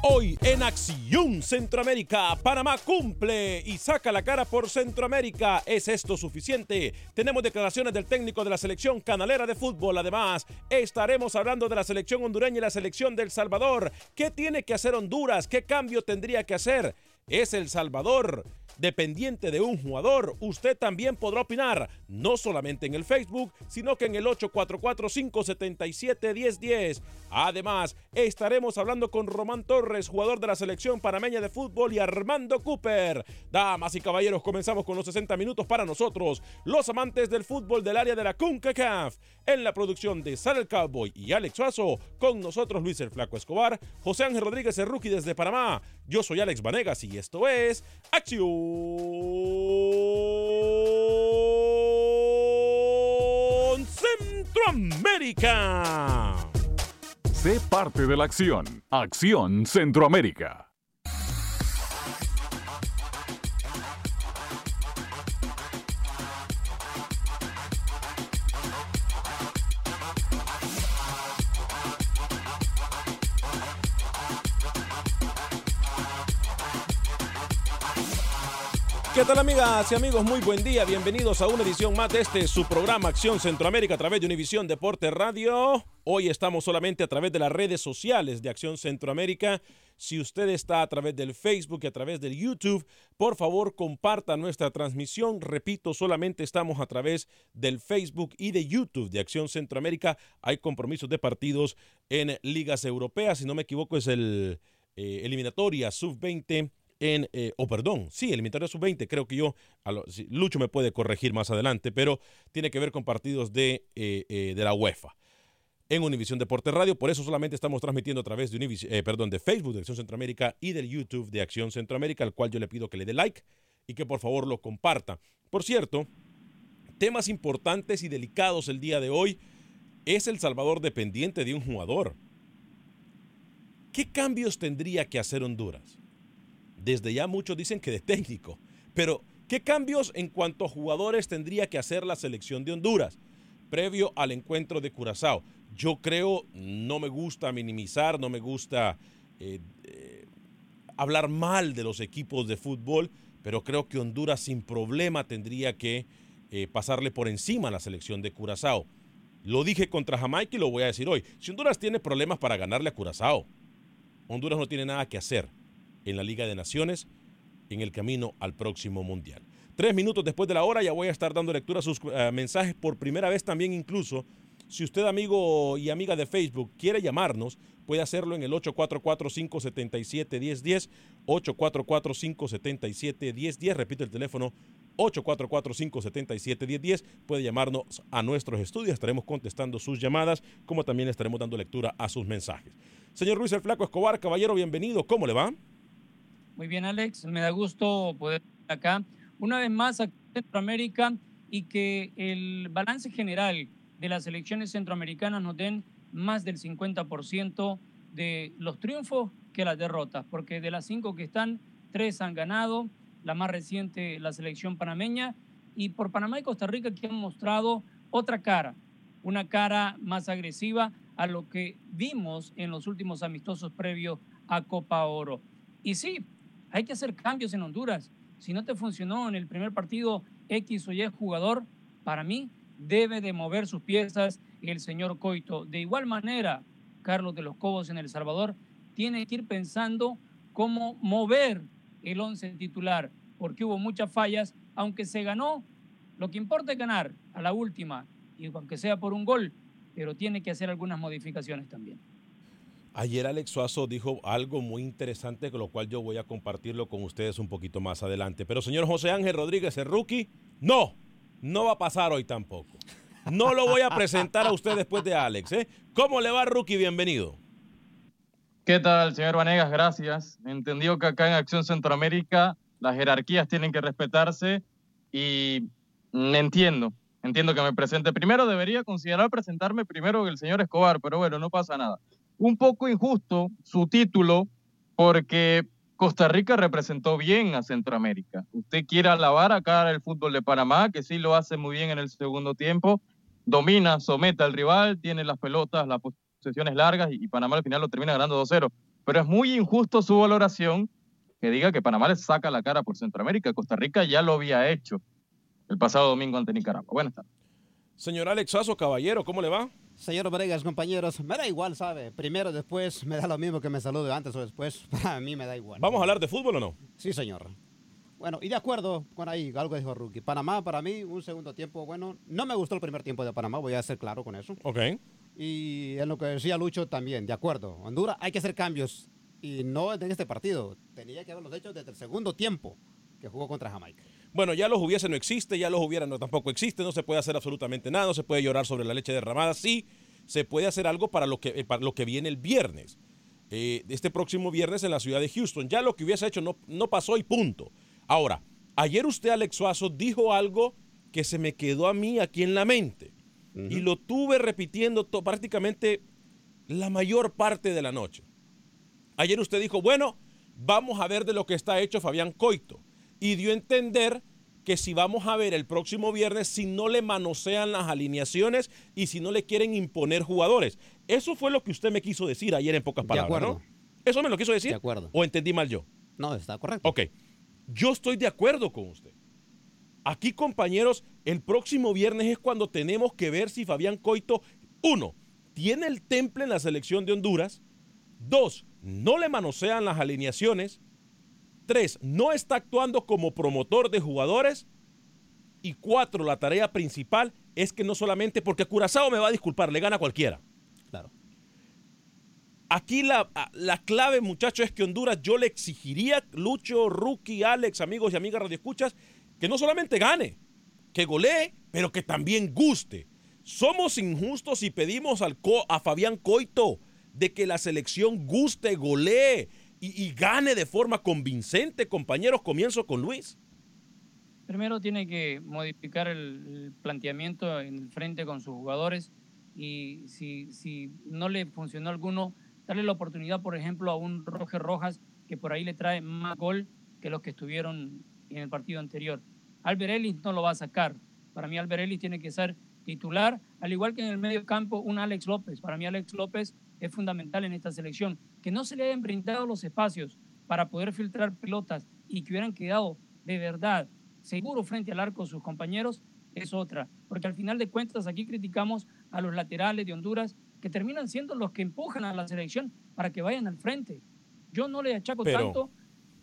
Hoy en Acción Centroamérica, Panamá cumple y saca la cara por Centroamérica. ¿Es esto suficiente? Tenemos declaraciones del técnico de la selección canalera de fútbol. Además, estaremos hablando de la selección hondureña y la selección del Salvador. ¿Qué tiene que hacer Honduras? ¿Qué cambio tendría que hacer? ¿Es El Salvador dependiente de un jugador? Usted también podrá opinar, no solamente en el Facebook, sino que en el 844-577-1010. Además, estaremos hablando con Román Torres, jugador de la selección panameña de fútbol, y Armando Cooper. Damas y caballeros, comenzamos con los 60 minutos para nosotros, los amantes del fútbol del área de la CONCACAF. En la producción de Sal el Cowboy y Alex Suazo, con nosotros Luis el Flaco Escobar, José Ángel Rodríguez Rookie desde Panamá. Yo soy Alex Vanegas y esto es Acción Centroamérica. Sé parte de la acción. Acción Centroamérica. ¿Qué tal amigas y amigos? Muy buen día, bienvenidos a una edición más de este su programa Acción Centroamérica a través de Univisión Deporte Radio. Hoy estamos solamente a través de las redes sociales de Acción Centroamérica. Si usted está a través del Facebook y a través del YouTube, por favor comparta nuestra transmisión. Repito, solamente estamos a través del Facebook y de YouTube de Acción Centroamérica. Hay compromisos de partidos en ligas europeas. Si no me equivoco, es el eh, eliminatoria sub-20 en, eh, o perdón, sí, eliminatoria sub-20, creo que yo, a lo- Lucho me puede corregir más adelante, pero tiene que ver con partidos de, eh, eh, de la UEFA. En Univisión Deporte Radio, por eso solamente estamos transmitiendo a través de, Univis- perdón, de Facebook de Acción Centroamérica y del YouTube de Acción Centroamérica, al cual yo le pido que le dé like y que por favor lo comparta. Por cierto, temas importantes y delicados el día de hoy. ¿Es El Salvador dependiente de un jugador? ¿Qué cambios tendría que hacer Honduras? Desde ya muchos dicen que de técnico, pero ¿qué cambios en cuanto a jugadores tendría que hacer la selección de Honduras previo al encuentro de Curazao? Yo creo, no me gusta minimizar, no me gusta eh, eh, hablar mal de los equipos de fútbol, pero creo que Honduras sin problema tendría que eh, pasarle por encima a la selección de Curazao. Lo dije contra Jamaica y lo voy a decir hoy. Si Honduras tiene problemas para ganarle a Curazao, Honduras no tiene nada que hacer en la Liga de Naciones en el camino al próximo Mundial. Tres minutos después de la hora ya voy a estar dando lectura a sus uh, mensajes por primera vez también incluso. Si usted amigo y amiga de Facebook quiere llamarnos, puede hacerlo en el 844-577-1010, 844-577-1010, repito el teléfono 844-577-1010. Puede llamarnos a nuestros estudios, estaremos contestando sus llamadas, como también estaremos dando lectura a sus mensajes. Señor Luis el Flaco Escobar, caballero, bienvenido, ¿cómo le va? Muy bien, Alex, me da gusto poder estar acá una vez más a Centroamérica y que el balance general de las elecciones centroamericanas nos den más del 50% de los triunfos que las derrotas, porque de las cinco que están, tres han ganado, la más reciente, la selección panameña, y por Panamá y Costa Rica que han mostrado otra cara, una cara más agresiva a lo que vimos en los últimos amistosos previos a Copa Oro. Y sí, hay que hacer cambios en Honduras. Si no te funcionó en el primer partido X o Y jugador, para mí debe de mover sus piezas el señor Coito. De igual manera, Carlos de los Cobos en El Salvador tiene que ir pensando cómo mover el once titular, porque hubo muchas fallas, aunque se ganó, lo que importa es ganar a la última, y aunque sea por un gol, pero tiene que hacer algunas modificaciones también. Ayer Alex Suazo dijo algo muy interesante, con lo cual yo voy a compartirlo con ustedes un poquito más adelante. Pero señor José Ángel Rodríguez, el rookie, no, no va a pasar hoy tampoco. No lo voy a presentar a usted después de Alex. ¿eh? ¿Cómo le va, rookie? Bienvenido. ¿Qué tal, señor Vanegas? Gracias. Entendió que acá en Acción Centroamérica las jerarquías tienen que respetarse y entiendo, entiendo que me presente primero. Debería considerar presentarme primero que el señor Escobar, pero bueno, no pasa nada. Un poco injusto su título porque Costa Rica representó bien a Centroamérica. Usted quiere alabar acá el fútbol de Panamá, que sí lo hace muy bien en el segundo tiempo, domina, somete al rival, tiene las pelotas, las posesiones largas y, Panamá al final lo termina ganando 2-0. Pero es muy injusto su valoración que diga que Panamá le saca la cara por Centroamérica. Costa Rica ya lo había hecho el pasado domingo ante Nicaragua. Buenas tardes. Señor Alexazo, caballero, ¿cómo le va? Señor Bregas, compañeros, me da igual, ¿sabe? Primero, después, me da lo mismo que me salude antes o después. Para mí me da igual. ¿Vamos a hablar de fútbol o no? Sí, señor. Bueno, y de acuerdo con ahí, algo dijo Rookie. Panamá, para mí, un segundo tiempo, bueno, no me gustó el primer tiempo de Panamá, voy a ser claro con eso. Ok. Y en lo que decía Lucho también, de acuerdo. Honduras, hay que hacer cambios. Y no en este partido. Tenía que haberlos hecho desde el segundo tiempo que jugó contra Jamaica. Bueno, ya los hubiese no existe, ya los hubiera no tampoco existe, no se puede hacer absolutamente nada, no se puede llorar sobre la leche derramada. Sí, se puede hacer algo para lo que, eh, para lo que viene el viernes. Eh, este próximo viernes en la ciudad de Houston. Ya lo que hubiese hecho no, no pasó y punto. Ahora, ayer usted, Alex Suazo, dijo algo que se me quedó a mí aquí en la mente. Y lo tuve repitiendo prácticamente la mayor parte de la noche. Ayer usted dijo, bueno, vamos a ver de lo que está hecho Fabián Coito. Y dio a entender que si vamos a ver el próximo viernes, si no le manosean las alineaciones y si no le quieren imponer jugadores. Eso fue lo que usted me quiso decir ayer en pocas palabras, ¿no? ¿Eso me lo quiso decir? De acuerdo. ¿O entendí mal yo? No, está correcto. Ok. Yo estoy de acuerdo con usted. Aquí, compañeros, el próximo viernes es cuando tenemos que ver si Fabián Coito, uno, tiene el temple en la selección de Honduras, dos, no le manosean las alineaciones, Tres, no está actuando como promotor de jugadores. Y cuatro, la tarea principal es que no solamente, porque Curazao me va a disculpar, le gana cualquiera. Claro. Aquí la, la clave, muchachos, es que Honduras yo le exigiría, Lucho, Rookie, Alex, amigos y amigas radioescuchas, que no solamente gane, que golee, pero que también guste. Somos injustos y pedimos al a Fabián Coito de que la selección guste, golee, y, gane de forma convincente, compañeros. Comienzo con Luis. Primero tiene que modificar el, planteamiento en el frente con sus jugadores y si, no le funcionó alguno, darle la oportunidad, por ejemplo, a un Roger Rojas que por ahí le trae más gol que los que estuvieron en el partido anterior. Albert Ellis no lo va a sacar. Para mí Albert Ellis tiene que ser titular, al igual que en el medio campo un Alex López. Para mí Alex López es fundamental en esta selección. Que no se le hayan brindado los espacios para poder filtrar pelotas y que hubieran quedado de verdad seguro frente al arco sus compañeros es otra. Porque al final de cuentas aquí criticamos a los laterales de Honduras que terminan siendo los que empujan a la selección para que vayan al frente. Yo no le achaco Pero- tanto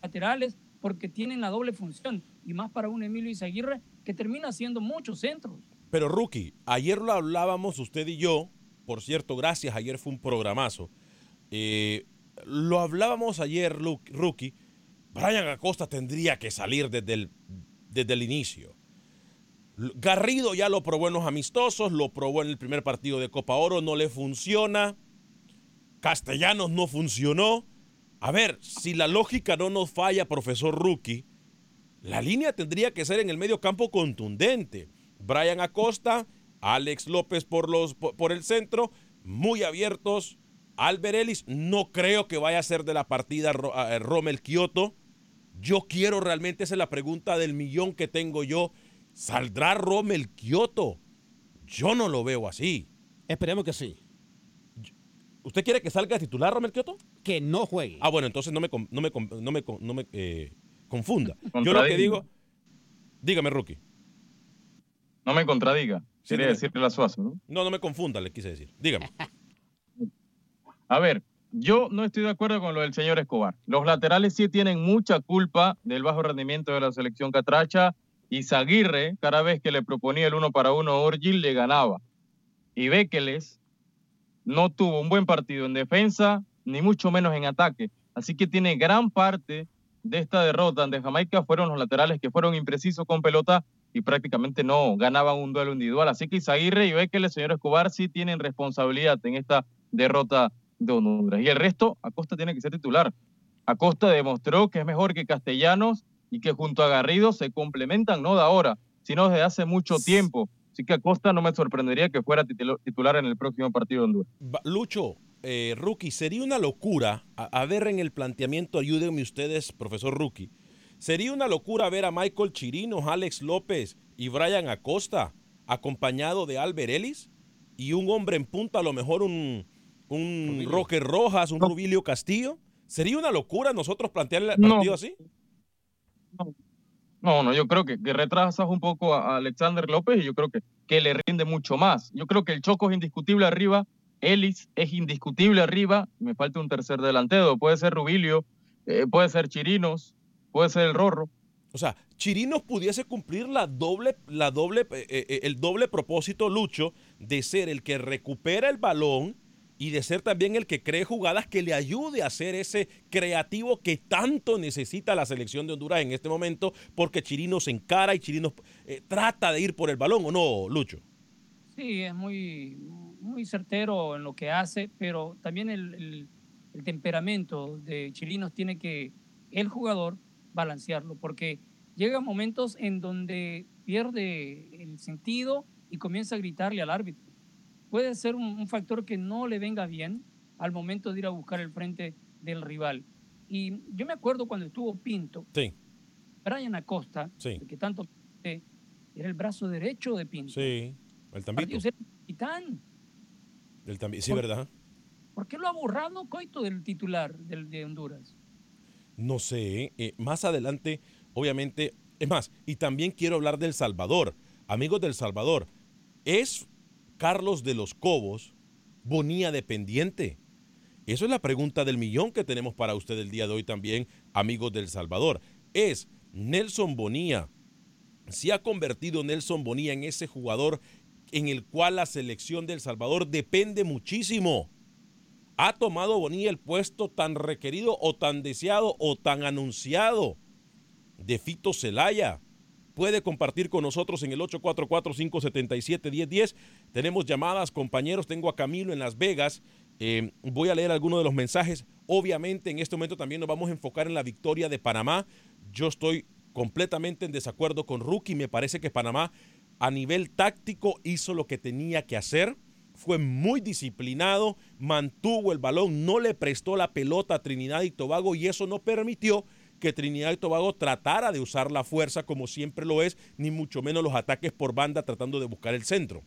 laterales porque tienen la doble función y más para un Emilio Izaguirre que termina haciendo muchos centros. Pero Rookie, ayer lo hablábamos usted y yo, por cierto, gracias, ayer fue un programazo. Eh, lo hablábamos ayer, Lu- Rookie, Brian Acosta tendría que salir desde el, desde el inicio. Garrido ya lo probó en los amistosos, lo probó en el primer partido de Copa Oro, no le funciona. Castellanos no funcionó. A ver, si la lógica no nos falla, profesor Rookie, la línea tendría que ser en el medio campo contundente. Brian Acosta, Alex López por, los, por el centro, muy abiertos. Albert Ellis, no creo que vaya a ser de la partida eh, Rommel Kioto. Yo quiero realmente, esa es la pregunta del millón que tengo yo. ¿Saldrá Rommel Kioto? Yo no lo veo así. Esperemos que sí. ¿Usted quiere que salga titular Rommel Kioto? Que no juegue. Ah, bueno, entonces no me, no me, no me, no me, eh, confunda. Yo lo que digo, dígame, Rookie. No me contradiga. Sí, Quería me- decirle a Suazo, ¿no? No, no me confunda, le quise decir. Dígame. A ver, yo no estoy de acuerdo con lo del señor Escobar. Los laterales sí tienen mucha culpa del bajo rendimiento de la selección catracha y Zaguirre, cada vez que le proponía el uno para uno Orgil, le ganaba. Y Bekeles no tuvo un buen partido en defensa, ni mucho menos en ataque. Así que tiene gran parte de esta derrota ante Jamaica fueron los laterales que fueron imprecisos con pelota y prácticamente no ganaban un duelo individual. Así que Izaguirre y Bekeles, señor Escobar, sí tienen responsabilidad en esta derrota de Honduras. Y el resto, Acosta tiene que ser titular. Acosta demostró que es mejor que Castellanos y que junto a Garrido se complementan no de ahora, sino desde hace mucho tiempo. Así que Acosta no me sorprendería que fuera titular en el próximo partido de Honduras. Lucho, eh, Rookie, sería una locura, a, a ver en el planteamiento, ayúdenme ustedes, profesor Rookie, sería una locura ver a Michael Chirinos, Alex López y Brian Acosta acompañado de Albert Ellis y un hombre en punta, a lo mejor un, un Roque Rojas, un Rubilio Castillo. ¿Sería una locura nosotros plantear el No. partido así? No, no, yo creo que, que retrasas un poco a a Alexander López y yo creo que, que le rinde mucho más. Yo creo que el Choco es indiscutible arriba, Ellis es indiscutible arriba, me falta un tercer delantero, puede ser Rubilio, eh, puede ser Chirinos, puede ser el Rorro. O sea, Chirinos pudiese cumplir la doble, la doble, eh, eh, el doble propósito, Lucho, de ser el que recupera el balón y de ser también el que cree jugadas que le ayude a ser ese creativo que tanto necesita la selección de Honduras en este momento, porque Chirinos se encara y Chirinos eh, trata de ir por el balón, ¿o no, Lucho? Sí, es muy, muy certero en lo que hace, pero también el, temperamento de Chilinos tiene que el jugador balancearlo, porque llega momentos en donde pierde el sentido y comienza a gritarle al árbitro. Puede ser un, un factor que no le venga bien al momento de ir a buscar el frente del rival. Y yo me acuerdo cuando estuvo Pinto, Sí, Brian Acosta, Sí. que tanto era el brazo derecho de Pinto. sí, el tambito. Ser capitán. El tambi- sí, Por- ¿verdad? ¿Por qué lo ha borrado Coito del titular del, de Honduras? No sé, eh, más adelante, obviamente, es más, y también quiero hablar del Salvador. Amigos del Salvador, ¿es Carlos de los Cobos Bonía dependiente? Eso es la pregunta del millón que tenemos para usted el día de hoy también, amigos del Salvador. ¿Es Nelson Bonía? ¿Se ha convertido Nelson Bonía en ese jugador en el cual la selección del Salvador depende muchísimo? ha tomado Bonilla el puesto tan requerido o tan deseado o tan anunciado de Fito Celaya. Puede compartir con nosotros en el 844-577-1010. Tenemos llamadas, compañeros. Tengo a Camilo en Las Vegas. Eh, voy a leer algunos de los mensajes. Obviamente, en este momento también nos vamos a enfocar en la victoria de Panamá. Yo estoy completamente en desacuerdo con Rookie. Me parece que Panamá, a nivel táctico, hizo lo que tenía que hacer fue muy disciplinado, mantuvo el balón, no le prestó la pelota a Trinidad y Tobago y eso no permitió que Trinidad y Tobago tratara de usar la fuerza como siempre lo es, ni mucho menos los ataques por banda tratando de buscar el centro.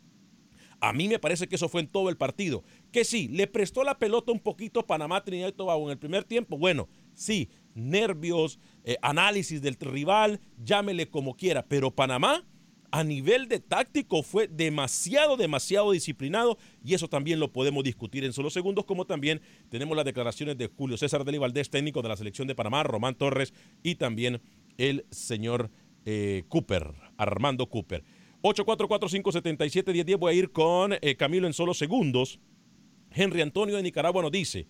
A mí me parece que eso fue en todo el partido. Que sí, le prestó la pelota un poquito Panamá, Trinidad y Tobago en el primer tiempo. Bueno, sí, nervios, eh, análisis del rival, llámele como quiera. Pero Panamá a nivel de táctico fue demasiado, demasiado disciplinado y eso también lo podemos discutir en solo segundos, como también tenemos las declaraciones de Julio César Deli Valdés, técnico de la selección de Panamá, Román Torres y también el señor eh, Cooper, Armando Cooper. 844-577-1010, voy a ir con eh, Camilo en solo segundos. Henry Antonio de Nicaragua nos dice,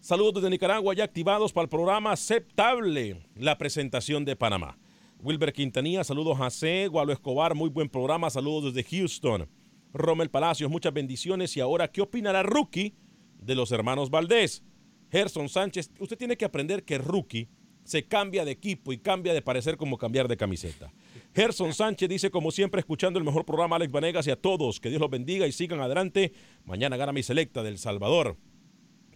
saludos desde Nicaragua ya activados para el programa aceptable, la presentación de Panamá. Wilber Quintanilla, saludos a C. Gualo Escobar, muy buen programa, saludos desde Houston. Rommel Palacios, muchas bendiciones. Y ahora, ¿qué opinará Rookie de los hermanos Valdés? Gerson Sánchez, usted tiene que aprender que Rookie se cambia de equipo y cambia de parecer como cambiar de camiseta. Gerson Sánchez dice, como siempre, escuchando el mejor programa, Alex Vanegas y a todos, que Dios los bendiga y sigan adelante. Mañana gana mi selecta del Salvador.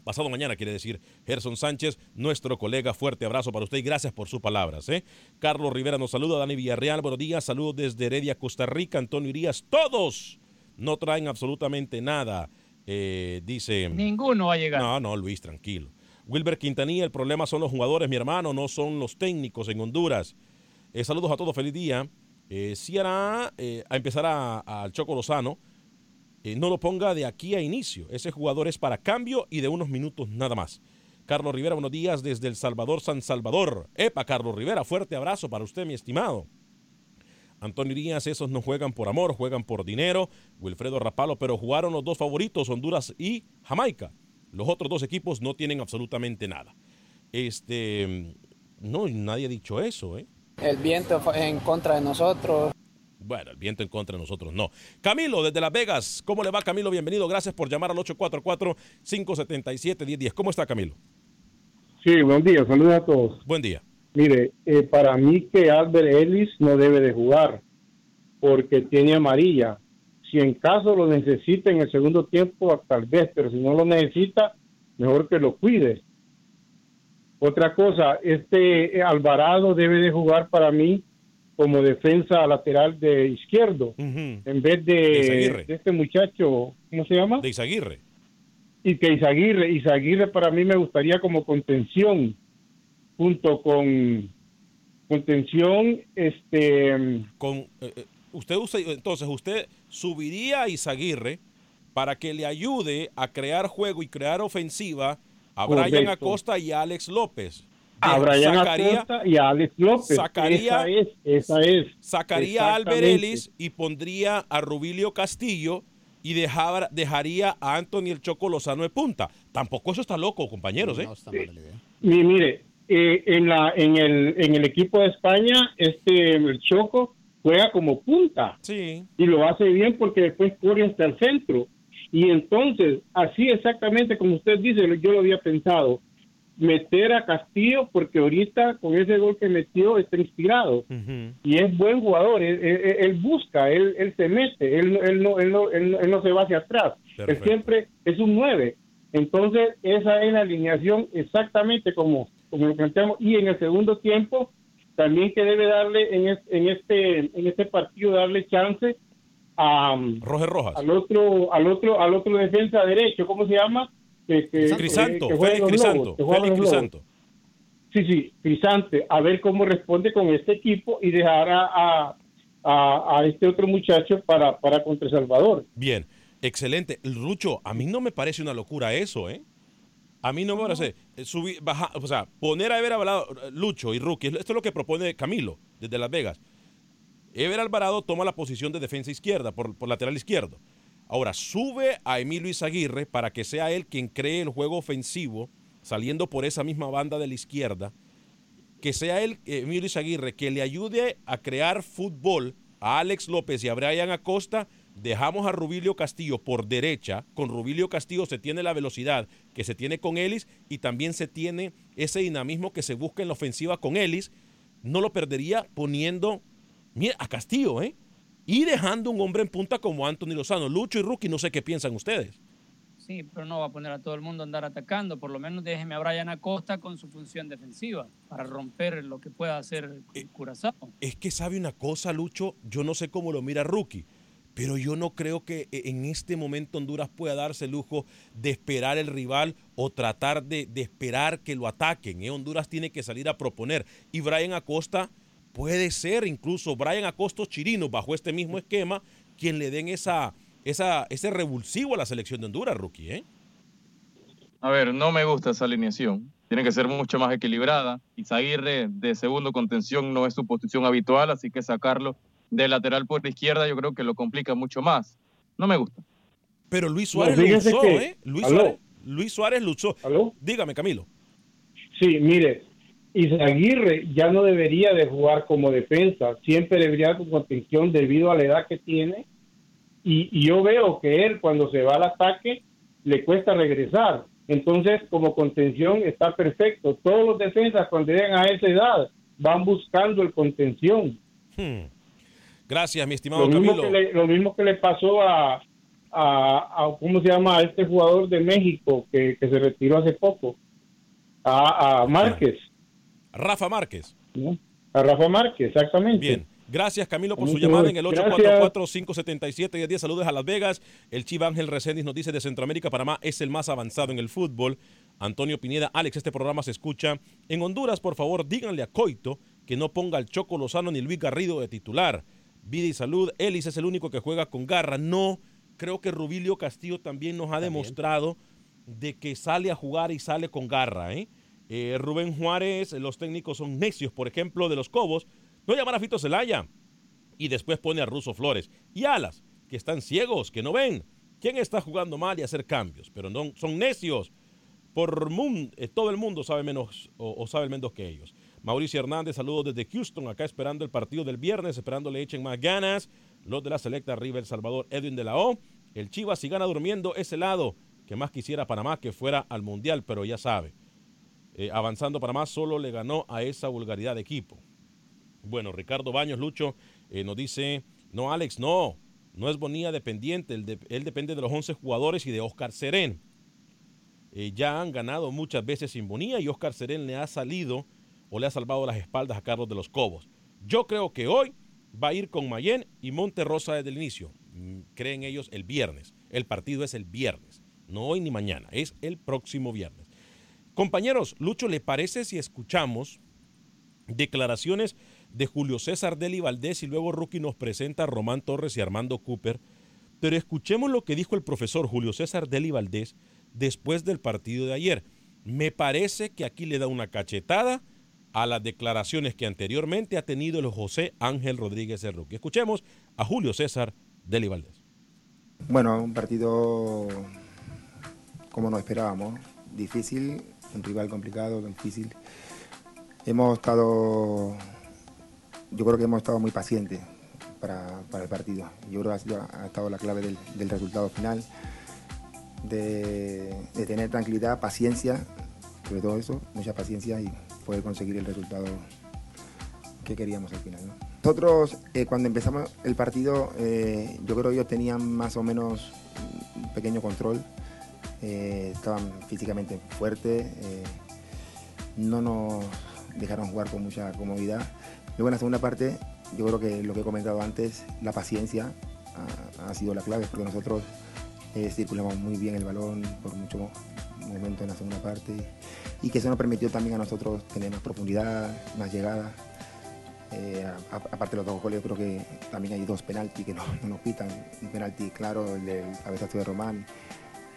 Pasado mañana quiere decir Gerson Sánchez, nuestro colega. Fuerte abrazo para usted y gracias por sus palabras. ¿eh? Carlos Rivera nos saluda, Dani Villarreal, buenos días, saludos desde Heredia, Costa Rica, Antonio Irías, todos no traen absolutamente nada. Eh, dice... Ninguno va a llegar. No, no, Luis, tranquilo. Wilber Quintanilla, el problema son los jugadores, mi hermano, no son los técnicos en Honduras. Eh, saludos a todos, feliz día. Eh, hará eh, a empezar al Choco Lozano. Eh, no lo ponga de aquí a inicio. Ese jugador es para cambio y de unos minutos nada más. Carlos Rivera, buenos días desde El Salvador, San Salvador. Epa, Carlos Rivera, fuerte abrazo para usted, mi estimado. Antonio Díaz, esos no juegan por amor, juegan por dinero. Wilfredo Rapalo, pero jugaron los dos favoritos, Honduras y Jamaica. Los otros dos equipos no tienen absolutamente nada. Este, no, nadie ha dicho eso, ¿eh? El viento en contra de nosotros. Bueno, el viento en contra de nosotros no. Camilo, desde Las Vegas. ¿Cómo le va, Camilo? Bienvenido. Gracias por llamar al 844-577-1010. ¿Cómo está, Camilo? Sí, buen día. Saludos a todos. Buen día. Mire, eh, para mí que Albert Ellis no debe de jugar porque tiene amarilla. Si en caso lo necesita en el segundo tiempo, tal vez, pero si no lo necesita, mejor que lo cuide. Otra cosa, este Alvarado debe de jugar para mí como defensa lateral de izquierdo, en vez de, de, este muchacho, ¿cómo se llama? De Izaguirre. Y que Izaguirre, Izaguirre para mí me gustaría como contención, junto con contención, este... Con, eh, eh, usted usa, entonces usted subiría a Izaguirre para que le ayude a crear juego y crear ofensiva a Brian Correcto. Acosta y a Alex López. A Brian Sacaría- Acosta y a Alex López. Sacaría, esa es, esa es. sacaría a. Ellis y pondría a Rubilio Castillo y dejaba- dejaría a Anthony el Choco Lozano de punta. Tampoco eso está loco, compañeros, ¿eh? Mi- mire, eh, en, la, en, el, en el equipo de España, este el Choco juega como punta. Sí. Y lo hace bien porque después corre hasta el centro. Y entonces, así exactamente como usted dice, yo lo había pensado, meter a Castillo porque ahorita con ese gol que metió está inspirado. Y es buen jugador, él, él- él busca, él, él se mete, él, él no, él, no, él, no- él no se va hacia atrás. Él Perfecto. siempre es un 9. Entonces, esa es la alineación exactamente como, como lo planteamos. Y en el segundo tiempo, también que debe darle en, es- en este en este partido darle chance a Roger Rojas. al otro al otro al otro defensa derecho cómo se llama que, que- Crisanto, que- Félix los Crisanto, Lobos, Félix los Lobos. Crisanto. sí sí Crisante a ver cómo responde con este equipo y dejar a, a, a- a este otro muchacho para para contra El Salvador Bien, excelente. Lucho, a mí no me parece una locura eso, ¿eh? A mí no me parece. eh, subir- baja- o sea, poner a Ever Alvarado, eh, Lucho y Rookie, esto es lo que propone Camilo desde Las Vegas. Ever Alvarado toma la posición de defensa izquierda, por, por lateral izquierdo. Ahora, sube a Emilio Izaguirre para que sea él quien cree el juego ofensivo, saliendo por esa misma banda de la izquierda. Que sea él, Emilio Izaguirre, que le ayude a crear fútbol a Alex López y a Brian Acosta. Dejamos a Rubilio Castillo por derecha. Con Rubilio Castillo se tiene la velocidad que se tiene con Ellis y también se tiene ese dinamismo que se busca en la ofensiva con Ellis. No lo perdería poniendo, a Castillo, ¿eh? Y dejando un hombre en punta como Anthony Lozano. Lucho y Rookie, no sé qué piensan ustedes. Sí, pero no va a poner a todo el mundo a andar atacando. Por lo menos déjeme a Brian Acosta con su función defensiva para romper lo que pueda hacer Curazao. Es que sabe una cosa, Lucho, yo no sé cómo lo mira Rookie, pero yo no creo que e, en este momento Honduras pueda darse el lujo de esperar el rival o tratar de, de esperar que lo ataquen. ¿eh? Honduras tiene que salir a proponer. Y Brian Acosta puede ser incluso Brian Acosto Chirino bajo este mismo esquema quien le den esa, esa, ese revulsivo a la selección de Honduras, rookie, ¿eh? A ver, no me gusta esa alineación. Tiene que ser mucho más equilibrada. Izaguirre de segundo contención no es su posición habitual, así que sacarlo de lateral por la izquierda yo creo que lo complica mucho más. No me gusta. Pero Luis Suárez fíjese luchó, que- ¿eh? Luis ¿Aló? Suárez, Luis Suárez luchó. Dígame, Camilo. Sí, mire, Izaguirre ya no debería de jugar como defensa, siempre debería con contención debido a la edad que tiene y, y yo veo que él cuando se va al ataque le cuesta regresar, entonces como contención está perfecto, todos los defensas cuando llegan a esa edad van buscando el contención. Hmm. Gracias, mi estimado Lo mismo, Camilo. que le, lo mismo que le pasó a, a, a- ¿cómo se llama? A este jugador de México que, que se retiró hace poco, a, a Márquez. Rafa Márquez. ¿no? A Rafa Márquez, exactamente. Bien. Gracias, Camilo, por su llamada en el gusto. 844-577-10. Saludos a Las Vegas. El Chiva Ángel Reséndiz nos dice de Centroamérica, Panamá es el más avanzado en el fútbol. Antonio Pineda, Alex, este programa se escucha. En Honduras, por favor, díganle a Coito que no ponga al Choco Lozano ni Luis Garrido de titular. Vida y salud. Ellis es el único que juega con garra. No, creo que Rubilio Castillo también nos ha demostrado de que sale a jugar y sale con garra. ¿eh? Eh, Rubén Juárez, los técnicos son necios, por ejemplo, de los Cobos. No llamar a Fito Celaya. Y después pone a Russo Flores. Y Alas, que están ciegos, que no ven. ¿Quién está jugando mal y hacer cambios? Pero no, son necios. Por mun- eh, todo el mundo sabe menos o, o sabe menos que ellos. Mauricio Hernández, saludos desde Houston, acá esperando el partido del viernes, esperando le echen más ganas. Los de la selecta arriba El Salvador, Edwin de la O. El Chivas si gana durmiendo ese lado que más quisiera Panamá que fuera al Mundial, pero ya sabe. Eh, avanzando Panamá solo le ganó a esa vulgaridad de equipo. Bueno, Ricardo Baños Lucho eh, nos dice, no Alex, no, no es Bonilla dependiente, él, de- él depende de los 11 jugadores y de Oscar Serén. Eh, ya han ganado muchas veces sin Bonilla y Oscar Serén le ha salido o le ha salvado las espaldas a Carlos de los Cobos. Yo creo que hoy va a ir con Mayén y Monterrosa desde el inicio. Mm, Creen ellos el viernes. El partido es el viernes, no hoy ni mañana, es el próximo viernes. Compañeros, Lucho, ¿le parece si escuchamos declaraciones de Julio César Deli Valdés y luego Rookie nos presenta a Román Torres y Armando Cooper? Pero escuchemos lo que dijo el profesor Julio César Deli Valdés después del partido de ayer. Me parece que aquí le da una cachetada a las declaraciones que anteriormente ha tenido el José Ángel Rodríguez el Rookie. Escuchemos a Julio César Deli Valdés. Bueno, un partido como nos esperábamos, difícil, un rival complicado, difícil. Hemos estado, yo creo que hemos estado muy pacientes para, el partido. Yo creo que ha, sido- ha estado la clave del, resultado final, de, tener tranquilidad, paciencia, sobre todo eso, mucha paciencia y poder conseguir el resultado que queríamos al final. ¿no? Nosotros, eh, cuando empezamos el partido, eh, yo creo que ellos tenían más o menos un pequeño control, eh, estaban físicamente fuertes, eh, no nos dejaron jugar con mucha comodidad. Luego en la segunda parte, yo creo que lo que he comentado antes, la paciencia ha, sido la clave, porque nosotros eh, circulamos muy bien el balón por mucho momento en la segunda parte y que eso nos permitió también a nosotros tener más profundidad, más llegada. Aparte de los dos goles, creo que también hay dos penaltis que no, no nos pitan. Un penalti claro, el del cabezazo de Román.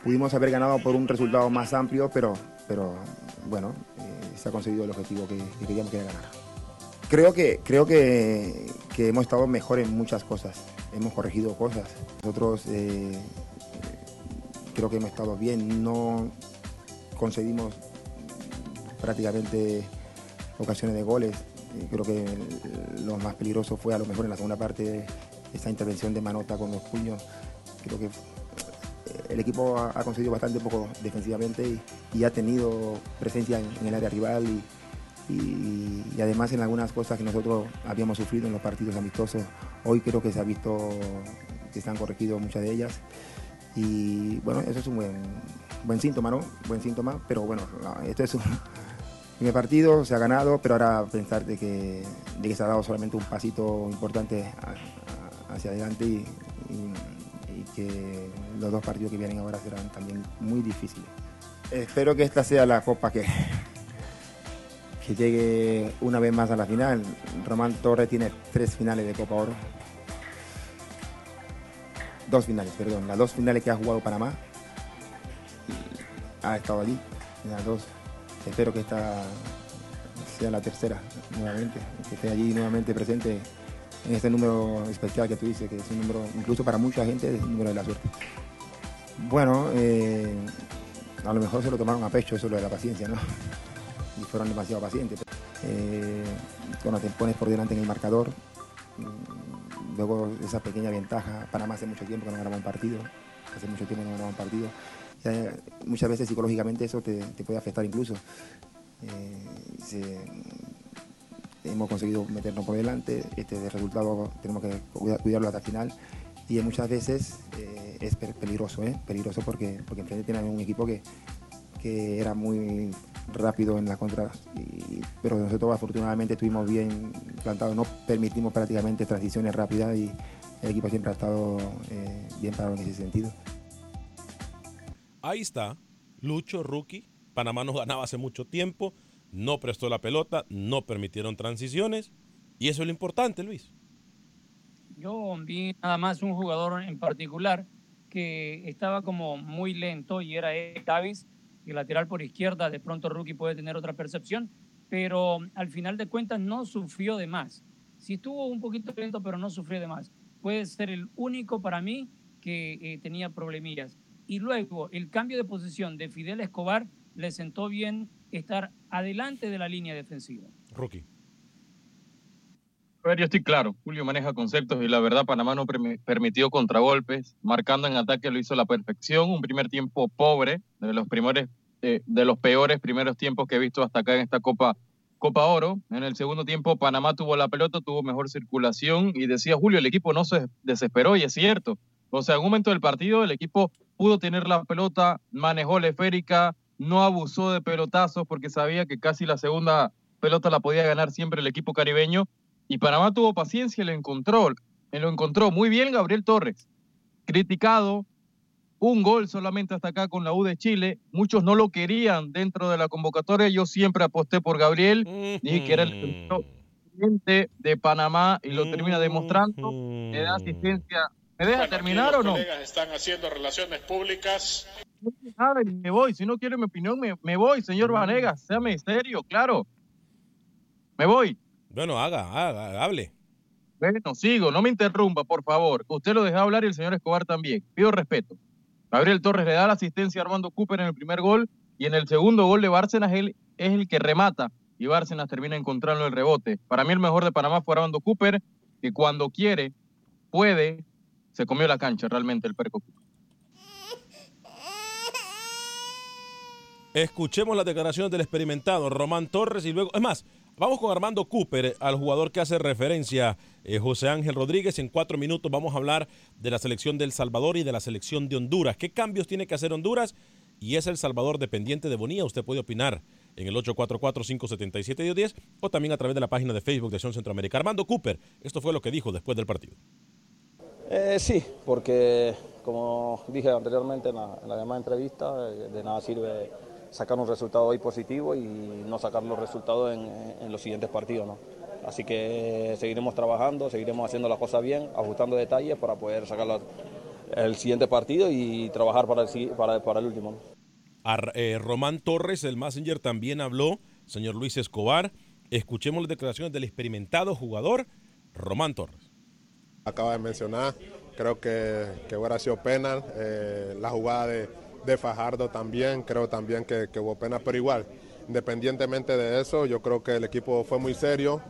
Pudimos haber ganado por un resultado más amplio, pero, pero bueno, eh, se ha conseguido el objetivo que, que queríamos que era ganar. Creo que, creo que, que hemos estado mejor en muchas cosas, hemos corregido cosas. Nosotros eh, creo que hemos estado bien, no concedimos prácticamente ocasiones de goles. Eh, Creo que lo más peligroso fue a lo mejor en la segunda parte esa intervención de Manota con los puños. Creo que el equipo ha, conseguido bastante poco defensivamente y, ha tenido presencia en, el área rival y, además en algunas cosas que nosotros habíamos sufrido en los partidos amistosos. Hoy creo que se ha visto que se han corregido muchas de ellas y bueno, eso es un buen, buen síntoma, ¿no? Buen síntoma, pero bueno, no, esto es un primer partido, se ha ganado, pero ahora pensar de que, de que se ha dado solamente un pasito importante hacia adelante y- y que los dos partidos que vienen ahora serán también muy difíciles. Espero que esta sea la copa que, que llegue una vez más a la final. Román Torres tiene tres finales de Copa Oro. Dos finales, perdón. Las dos finales que ha jugado Panamá. Ha estado allí. en Las dos. Espero que esta sea la tercera nuevamente. Que esté allí nuevamente presente en este número especial que tú dices, que es un número, incluso para mucha gente, es un número de la suerte. Bueno, eh, a lo mejor se lo tomaron a pecho eso lo de la paciencia, ¿no? Y fueron demasiado pacientes. Eh, cuando te pones por delante en el marcador, mm, luego esa pequeña ventaja, Panamá hace mucho tiempo que no ganaba un partido, hace mucho tiempo que no ganaba un partido, muchas veces psicológicamente eso te, te puede afectar incluso. Eh, hemos conseguido meternos por delante, este resultado tenemos que cuida- cuidarlo hasta el final y muchas veces eh, es pe- peligroso, ¿eh? peligroso porque, porque enfrente tienen un equipo que, que era muy rápido en la contra, y- pero nosotros afortunadamente estuvimos bien plantados, no permitimos prácticamente transiciones rápidas y el equipo siempre ha estado eh, bien parado en ese sentido. Ahí está, Lucho, rookie. Panamá no ganaba hace mucho tiempo, no prestó la pelota, no permitieron transiciones. Y eso es lo importante, Luis. Yo vi nada más un jugador en particular que estaba como muy lento y era Eric Davis, el lateral por izquierda. De pronto Rookie puede tener otra percepción, pero al final de cuentas no sufrió de más. Sí estuvo un poquito lento, pero no sufrió de más. Puede ser el único para mí que eh, tenía problemillas. Y luego el cambio de posición de Fidel Escobar le sentó bien estar adelante de la línea defensiva. Rookie. A ver, yo estoy claro. Julio maneja conceptos y la verdad Panamá no permi- permitió contragolpes. Marcando en ataque lo hizo a la perfección. Un primer tiempo pobre, de los, primeros, eh, de los peores primeros tiempos que he visto hasta acá en esta Copa, Copa Oro. En el segundo tiempo Panamá tuvo la pelota, tuvo mejor circulación y decía Julio, el equipo no se desesperó y es cierto. O sea, en un momento del partido el equipo pudo tener la pelota, manejó la esférica, no abusó de pelotazos porque sabía que casi la segunda pelota la podía ganar siempre el equipo caribeño y Panamá tuvo paciencia y lo encontró. eh, Lo encontró muy bien Gabriel Torres. Criticado, un gol solamente hasta acá con la U de Chile. Muchos no lo querían dentro de la convocatoria. Yo siempre aposté por Gabriel. Dije que era el de Panamá y lo termina demostrando. Le da asistencia. ¿Me deja terminar o no? están haciendo relaciones públicas. Nada, y me voy. Si no quiere mi opinión, me, me voy, señor Vanegas. Séame serio, claro. Me voy. Bueno, haga, haga, hable. Bueno, sigo, no me interrumpa, por favor. Usted lo deja hablar y el señor Escobar también. Pido respeto. Gabriel Torres le da la asistencia a Armando Cooper en el primer gol y en el segundo gol de Bárcenas él es el que remata y Bárcenas termina encontrando el rebote. Para mí el mejor de Panamá fue Armando Cooper, que cuando quiere, puede, se comió la cancha realmente el Perco Cooper. Escuchemos las declaraciones del experimentado Román Torres y luego, es más, vamos con Armando Cooper, al jugador que hace referencia eh, José Ángel Rodríguez. En cuatro minutos vamos a hablar de la selección del Salvador y de la selección de Honduras. ¿Qué cambios tiene que hacer Honduras? Y es El Salvador dependiente de Bonilla. Usted puede opinar en el 844-577-1010 o también a través de la página de Facebook de Acción Centroamérica. Armando Cooper, esto fue lo que dijo después del partido. Eh, sí, porque como dije anteriormente en la, en la llamada entrevista, eh, de nada sirve sacar un resultado hoy positivo y no sacar los resultados en, en los siguientes partidos. ¿no? Así que seguiremos trabajando, seguiremos haciendo las cosas bien, ajustando detalles para poder sacar la- el siguiente partido y trabajar para el, si- para, para el último. ¿no? Ar- eh, Román Torres, el Messenger, también habló, señor Luis Escobar. Escuchemos las declaraciones del experimentado jugador Román Torres. acaba de mencionar, creo que, que hubiera sido penal, eh, la jugada de, de Fajardo también, creo también que, hubo pena, pero igual, independientemente de eso, yo creo que el equipo fue muy serio,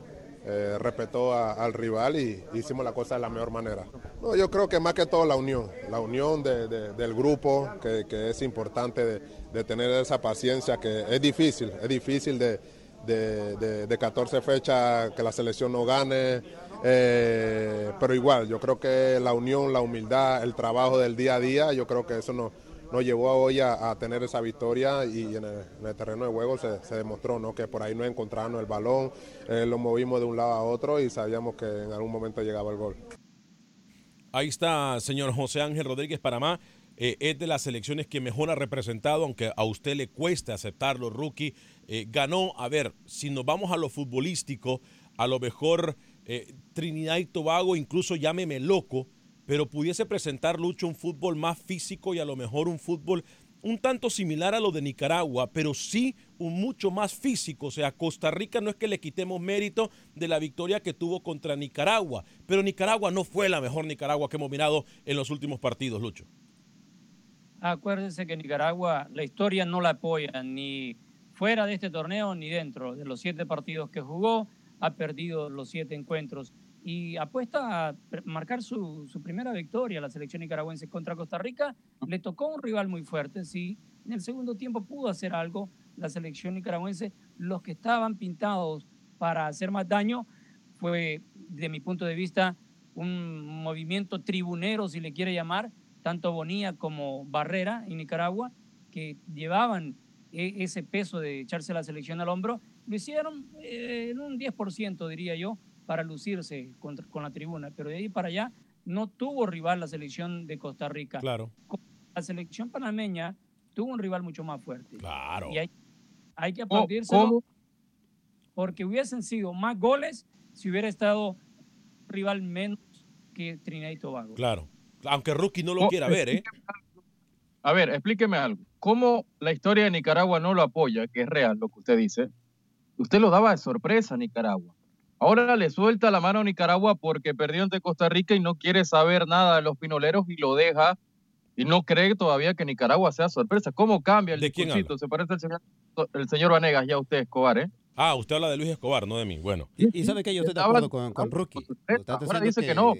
eh, respetó al rival y hicimos la cosa de la mejor manera. No, yo creo que más que todo la unión, la unión de- de- del grupo, que, es importante de, tener esa paciencia, que es difícil, es difícil de, de, de- de 14 fechas que la selección no gane, eh, pero igual, yo creo que la unión, la humildad, el trabajo del día a día, yo creo que eso nos, nos llevó hoy a, tener esa victoria y en el, en el terreno de juego se, demostró ¿no? que por ahí no encontrábamos el balón, eh, lo movimos de un lado a otro y sabíamos que en algún momento llegaba el gol. Ahí está, señor José Ángel Rodríguez Panamá. Eh, es de las selecciones que mejor ha representado, aunque a usted le cueste aceptarlo, rookie. eh, ganó, a ver, si nos vamos a lo futbolístico, a lo mejor Trinidad y Tobago, incluso llámeme loco, pero pudiese presentar Lucho un fútbol más físico y a lo mejor un fútbol un tanto similar a lo de Nicaragua, pero sí un mucho más físico. O sea, Costa Rica no es que le quitemos mérito de la victoria que tuvo contra Nicaragua, pero Nicaragua no fue la mejor Nicaragua que hemos mirado en los últimos partidos, Lucho. Acuérdense que Nicaragua, la historia no la apoya ni fuera de este torneo ni dentro. De los siete partidos que jugó, ha perdido los siete encuentros y apuesta a marcar su, su, primera victoria la selección nicaragüense contra Costa Rica. Le tocó un rival muy fuerte, sí. En el segundo tiempo pudo hacer algo la selección nicaragüense. Los que estaban pintados para hacer más daño fue, de mi punto de vista, un movimiento tribunero, si le quiere llamar, tanto Bonilla como Barrera en Nicaragua, que llevaban e, ese peso de echarse la selección al hombro. Lo hicieron eh, en un 10%, diría yo, para lucirse con, con, la tribuna, pero de ahí para allá no tuvo rival la selección de Costa Rica. Claro. La selección panameña tuvo un rival mucho más fuerte. Claro. Y hay, hay que aplaudirse porque hubiesen sido más goles si hubiera estado rival menos que Trinidad y Tobago. Claro. Aunque Rookie no lo quiera ver, ¿eh? A ver, explíqueme algo. ¿Cómo la historia de Nicaragua no lo apoya, que es real lo que usted dice? Usted lo daba de sorpresa a Nicaragua. Ahora le suelta la mano a Nicaragua porque perdió ante Costa Rica y no quiere saber nada de los pinoleros y lo deja y no cree todavía que Nicaragua sea sorpresa. ¿Cómo cambia el ¿De quién Se parece al señor, el señor Vanegas ya usted, Escobar, ¿eh? Ah, usted habla de Luis Escobar, no de mí. Bueno. Y, y sabe que yo estoy de acuerdo con, con Rookie. Ahora dice que, que no.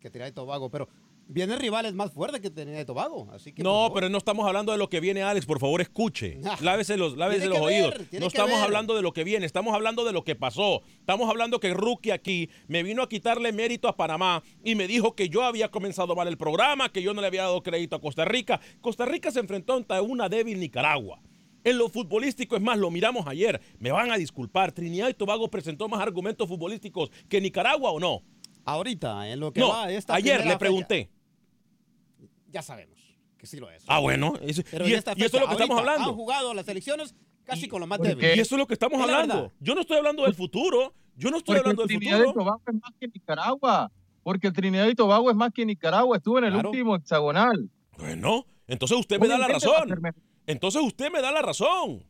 Que Trinidad y Tobago, pero vienen rivales más fuertes que Trinidad y Tobago. Así que, no, pero no estamos hablando de lo que viene, Alex. Por favor, escuche. Lávese los, lávese los oídos. No estamos hablando de lo que viene, estamos hablando de lo que pasó. Estamos hablando que Rookie aquí me vino a quitarle mérito a Panamá y me dijo que yo había comenzado mal el programa, que yo no le había dado crédito a Costa Rica. Costa Rica se enfrentó ante una débil Nicaragua. En lo futbolístico, es más, lo miramos ayer. Me van a disculpar. Trinidad y Tobago presentó más argumentos futbolísticos que Nicaragua o no. Ahorita, en lo que no, va esta ayer le pregunté. Fecha, ya sabemos que sí lo es. Ah, bueno. Eso, Pero y, eso es lo que estamos hablando. Han jugado las elecciones casi Y- con lo más débil. Y eso es lo que estamos Es la hablando. Yo no estoy hablando del futuro. Yo no estoy Porque hablando del Trinidad y futuro. Tobago es más que Nicaragua. Porque Trinidad y Tobago es más que Nicaragua. Estuvo en el Claro. último hexagonal. Bueno, entonces usted me da la razón. Entonces usted me da la razón.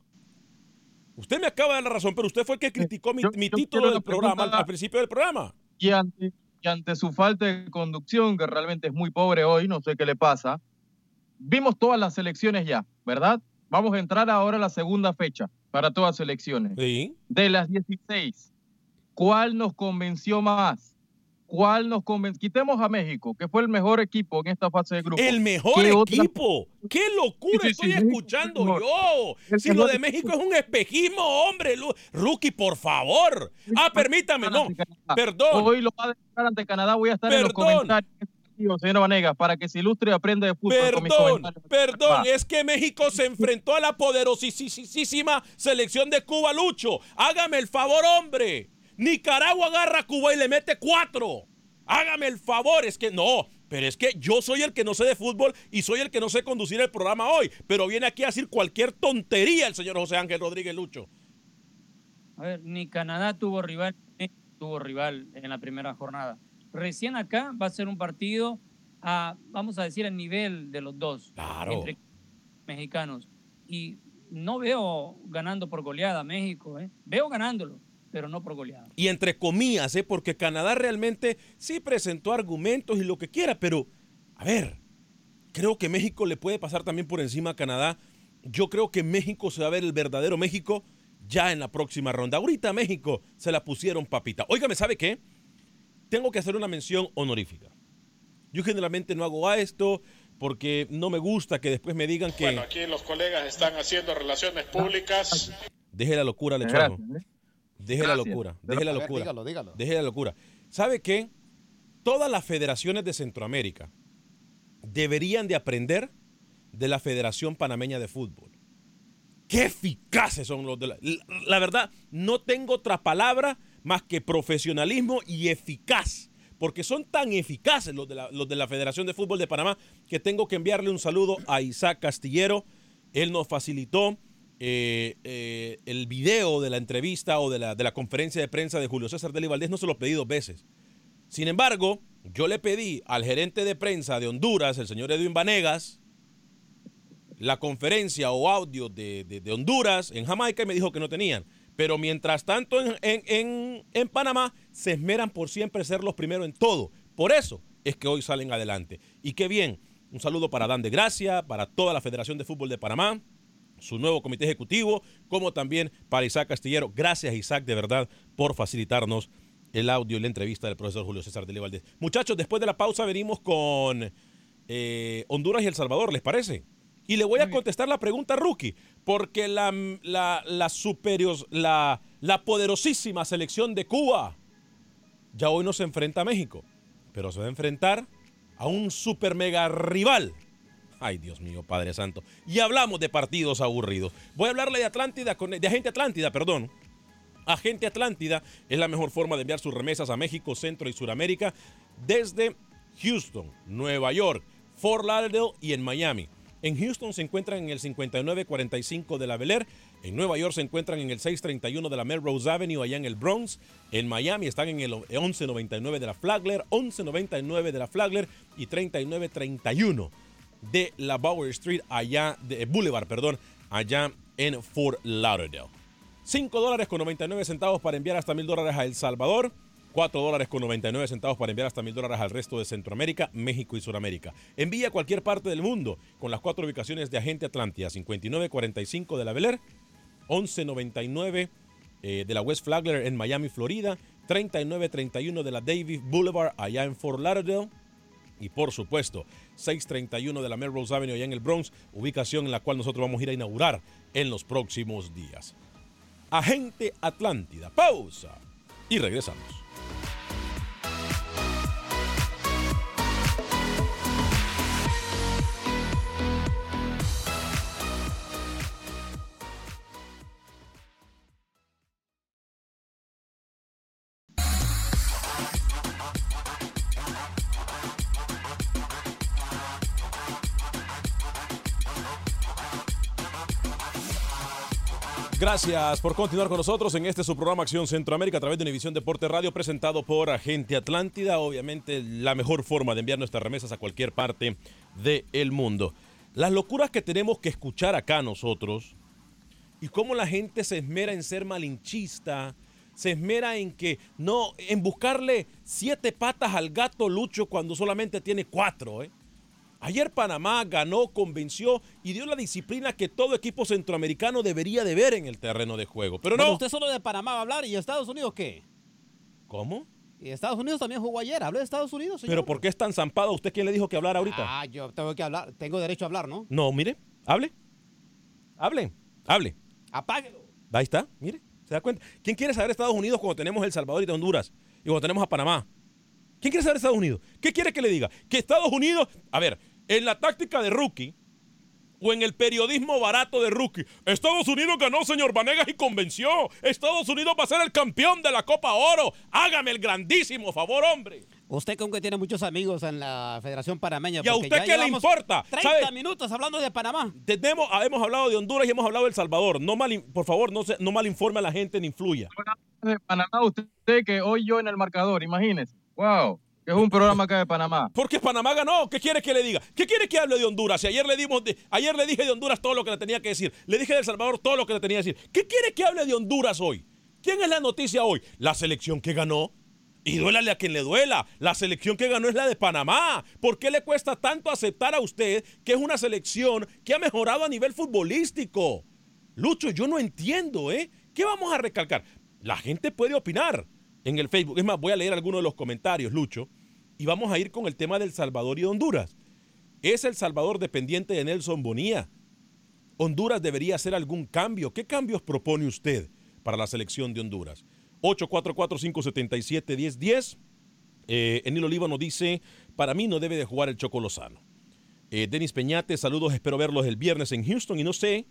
Usted me acaba de dar la razón, pero usted fue el que criticó mi, mi título del programa al principio del programa. Y ante, y ante su falta de conducción, que realmente es muy pobre hoy, no sé qué le pasa, vimos todas las elecciones ya, ¿verdad? Vamos a entrar ahora a la segunda fecha para todas las elecciones. Sí. De las 16, ¿cuál nos convenció más? ¿Cuál nos convenció? Quitemos a México, que fue el mejor equipo en esta fase de grupo. El mejor ¿Qué otra- equipo. ¡Qué locura Sí, sí, estoy sí, escuchando es yo! Si lo de México es un espejismo, hombre. Rookie, por favor. Ah, permítame, no. Perdón. Hoy lo va a declarar ante Canadá. Voy a estar en los Perdón. comentarios, señor Vanegas, para que se ilustre y aprenda de fútbol con mis Perdón, perdón, es que México se enfrentó a la poderosísima selección de Cuba, Lucho. Hágame el favor, hombre. Nicaragua agarra a Cuba y le mete cuatro. Hágame el favor, es que no. Pero es que yo soy el que no sé de fútbol y soy el que no sé conducir el programa hoy. Pero viene aquí a decir cualquier tontería el señor José Ángel Rodríguez Lucho. A ver, ni Canadá tuvo rival, ni tuvo rival en la primera jornada. Recién acá va a ser un partido a, vamos a decir, al nivel de los dos. Claro. Entre mexicanos. Y no veo ganando por goleada a México, ¿eh? Veo ganándolo, pero no por goleada. Y entre comillas, ¿eh? porque Canadá realmente sí presentó argumentos y lo que quiera, pero a ver, creo que México le puede pasar también por encima a Canadá. Yo creo que México se va a ver el verdadero México ya en la próxima ronda. Ahorita México se la pusieron papita. Óigame, ¿sabe qué? Tengo que hacer una mención honorífica. Yo generalmente no hago esto porque no me gusta que después me digan que... Bueno, aquí los colegas están haciendo relaciones públicas. Deje la locura. Gracias, ¿eh? Deje la locura. Deje la ver, locura. dígalo, dígalo. Deje la locura. ¿Sabe qué? Todas las federaciones de Centroamérica deberían de aprender de la Federación Panameña de Fútbol. Qué eficaces son los de la... La, la verdad, no tengo otra palabra más que profesionalismo y eficaz. Porque son tan eficaces los de, la, los de la Federación de Fútbol de Panamá que tengo que enviarle un saludo a Isaac Castillero. Él nos facilitó eh, eh, el video de la entrevista o de la, de la conferencia de prensa de Julio César Deli Valdés, no se lo pedí dos veces. Sin embargo, yo le pedí al gerente de prensa de Honduras, el señor Edwin Vanegas, la conferencia o audio de, de- Honduras en Jamaica y me dijo que no tenían. Pero mientras tanto en, en- en- en Panamá se esmeran por siempre ser los primeros en todo. Por eso es que hoy salen adelante. Y qué bien. Un saludo para Dan de Gracia, para toda la Federación de Fútbol de Panamá, su nuevo comité ejecutivo, como también para Isaac Castillero. Gracias Isaac de verdad por facilitarnos el audio y la entrevista del profesor Julio César de Valdés. Muchachos, después de la pausa venimos con eh, Honduras y El Salvador, ¿les parece? Y le voy a contestar la pregunta rookie, porque la, la, la superior, la, la poderosísima selección de Cuba ya hoy no se enfrenta a México, pero se va a enfrentar a un super mega rival. Ay, Dios mío, Padre Santo. Y hablamos de partidos aburridos. Voy a hablarle de Atlántida, de Agente Atlántida, perdón. Agente Atlántida es la mejor forma de enviar sus remesas a México, Centro y Suramérica desde Houston, Nueva York, Fort Lauderdale y en Miami. En Houston se encuentran en el 5945 de la Bel Air. En Nueva York se encuentran en el 631 de la Melrose Avenue, allá en el Bronx. En Miami están en el 1199 de la Flagler, 1199 de la Flagler y 3931 de la Bower Street, allá de Boulevard, perdón, allá en Fort Lauderdale. 5 dólares con 99 centavos para enviar hasta mil dólares a El Salvador. 4 dólares con 99 centavos para enviar hasta mil dólares al resto de Centroamérica, México y Sudamérica. Envía a cualquier parte del mundo con las cuatro ubicaciones de Agente Atlántida, 5945 de la Bel Air, 1199 eh, de la West Flagler en Miami, Florida, 3931 de la Davis Boulevard allá en Fort Lauderdale, y por supuesto, 631 de la Melrose Avenue allá en el Bronx, ubicación en la cual nosotros vamos a ir a inaugurar en los próximos días. Agente Atlántida, pausa y regresamos. Gracias por continuar con nosotros en este su programa Acción Centroamérica a través de Univisión Deporte Radio presentado por Agente Atlántida. Obviamente la mejor forma de enviar nuestras remesas a cualquier parte del mundo. Las locuras que tenemos que escuchar acá nosotros y cómo la gente se esmera en ser malinchista, se esmera en que no, en buscarle siete patas al gato Lucho cuando solamente tiene cuatro, ¿eh? Ayer Panamá ganó, convenció y dio la disciplina que todo equipo centroamericano debería de ver en el terreno de juego. Pero Bueno, no. usted solo de Panamá va a hablar y Estados Unidos qué? ¿Cómo? Y Estados Unidos también jugó ayer. Hablé de Estados Unidos, señor. ¿Pero por qué es tan zampado? ¿Usted quién le dijo que hablara ahorita? Ah, yo tengo que hablar. Tengo derecho a hablar, ¿no? No, mire, hable. Hable, hable. Apáguelo. Ahí está, mire, ¿se da cuenta? ¿Quién quiere saber Estados Unidos cuando tenemos El Salvador y Honduras? Y cuando tenemos a Panamá. ¿Quién quiere saber Estados Unidos? ¿Qué quiere que le diga? Que Estados Unidos, a ver, en la táctica de rookie o en el periodismo barato de rookie, Estados Unidos ganó, señor Vanegas, y convenció. Estados Unidos va a ser el campeón de la Copa Oro. Hágame el grandísimo favor, hombre. Usted con que tiene muchos amigos en la Federación Panameña. ¿Y a usted qué le importa? 30 ¿Sabe? minutos hablando de Panamá. Tenemos, ah, hemos hablado de Honduras y hemos hablado de El Salvador. No mal, por favor, no, se, no malinforme a la gente ni influya. de Panamá, usted que hoy yo en el marcador, imagínese. Wow, es un programa acá de Panamá. Porque Panamá ganó. ¿Qué quiere que le diga? ¿Qué quiere que hable de Honduras? Si ayer le dimos ayer le dije de Honduras todo lo que le tenía que decir. Le dije de El Salvador todo lo que le tenía que decir. ¿Qué quiere que hable de Honduras hoy? ¿Quién es la noticia hoy? La selección que ganó. Y duélale a quien le duela. La selección que ganó es la de Panamá. ¿Por qué le cuesta tanto aceptar a usted que es una selección que ha mejorado a nivel futbolístico? Lucho, yo no entiendo, ¿eh? ¿Qué vamos a recalcar? La gente puede opinar en el Facebook. Es más, voy a leer algunos de los comentarios, Lucho, y vamos a ir con el tema del Salvador y Honduras. ¿Es El Salvador dependiente de Nelson Bonilla? ¿Honduras debería hacer algún cambio? ¿Qué cambios propone usted para la selección de Honduras? 844-577-1010. Eh, Enil Oliva nos dice, para mí no debe de jugar el Choco Lozano. Eh, Denis Peñate, saludos, espero verlos el viernes en Houston y no sé,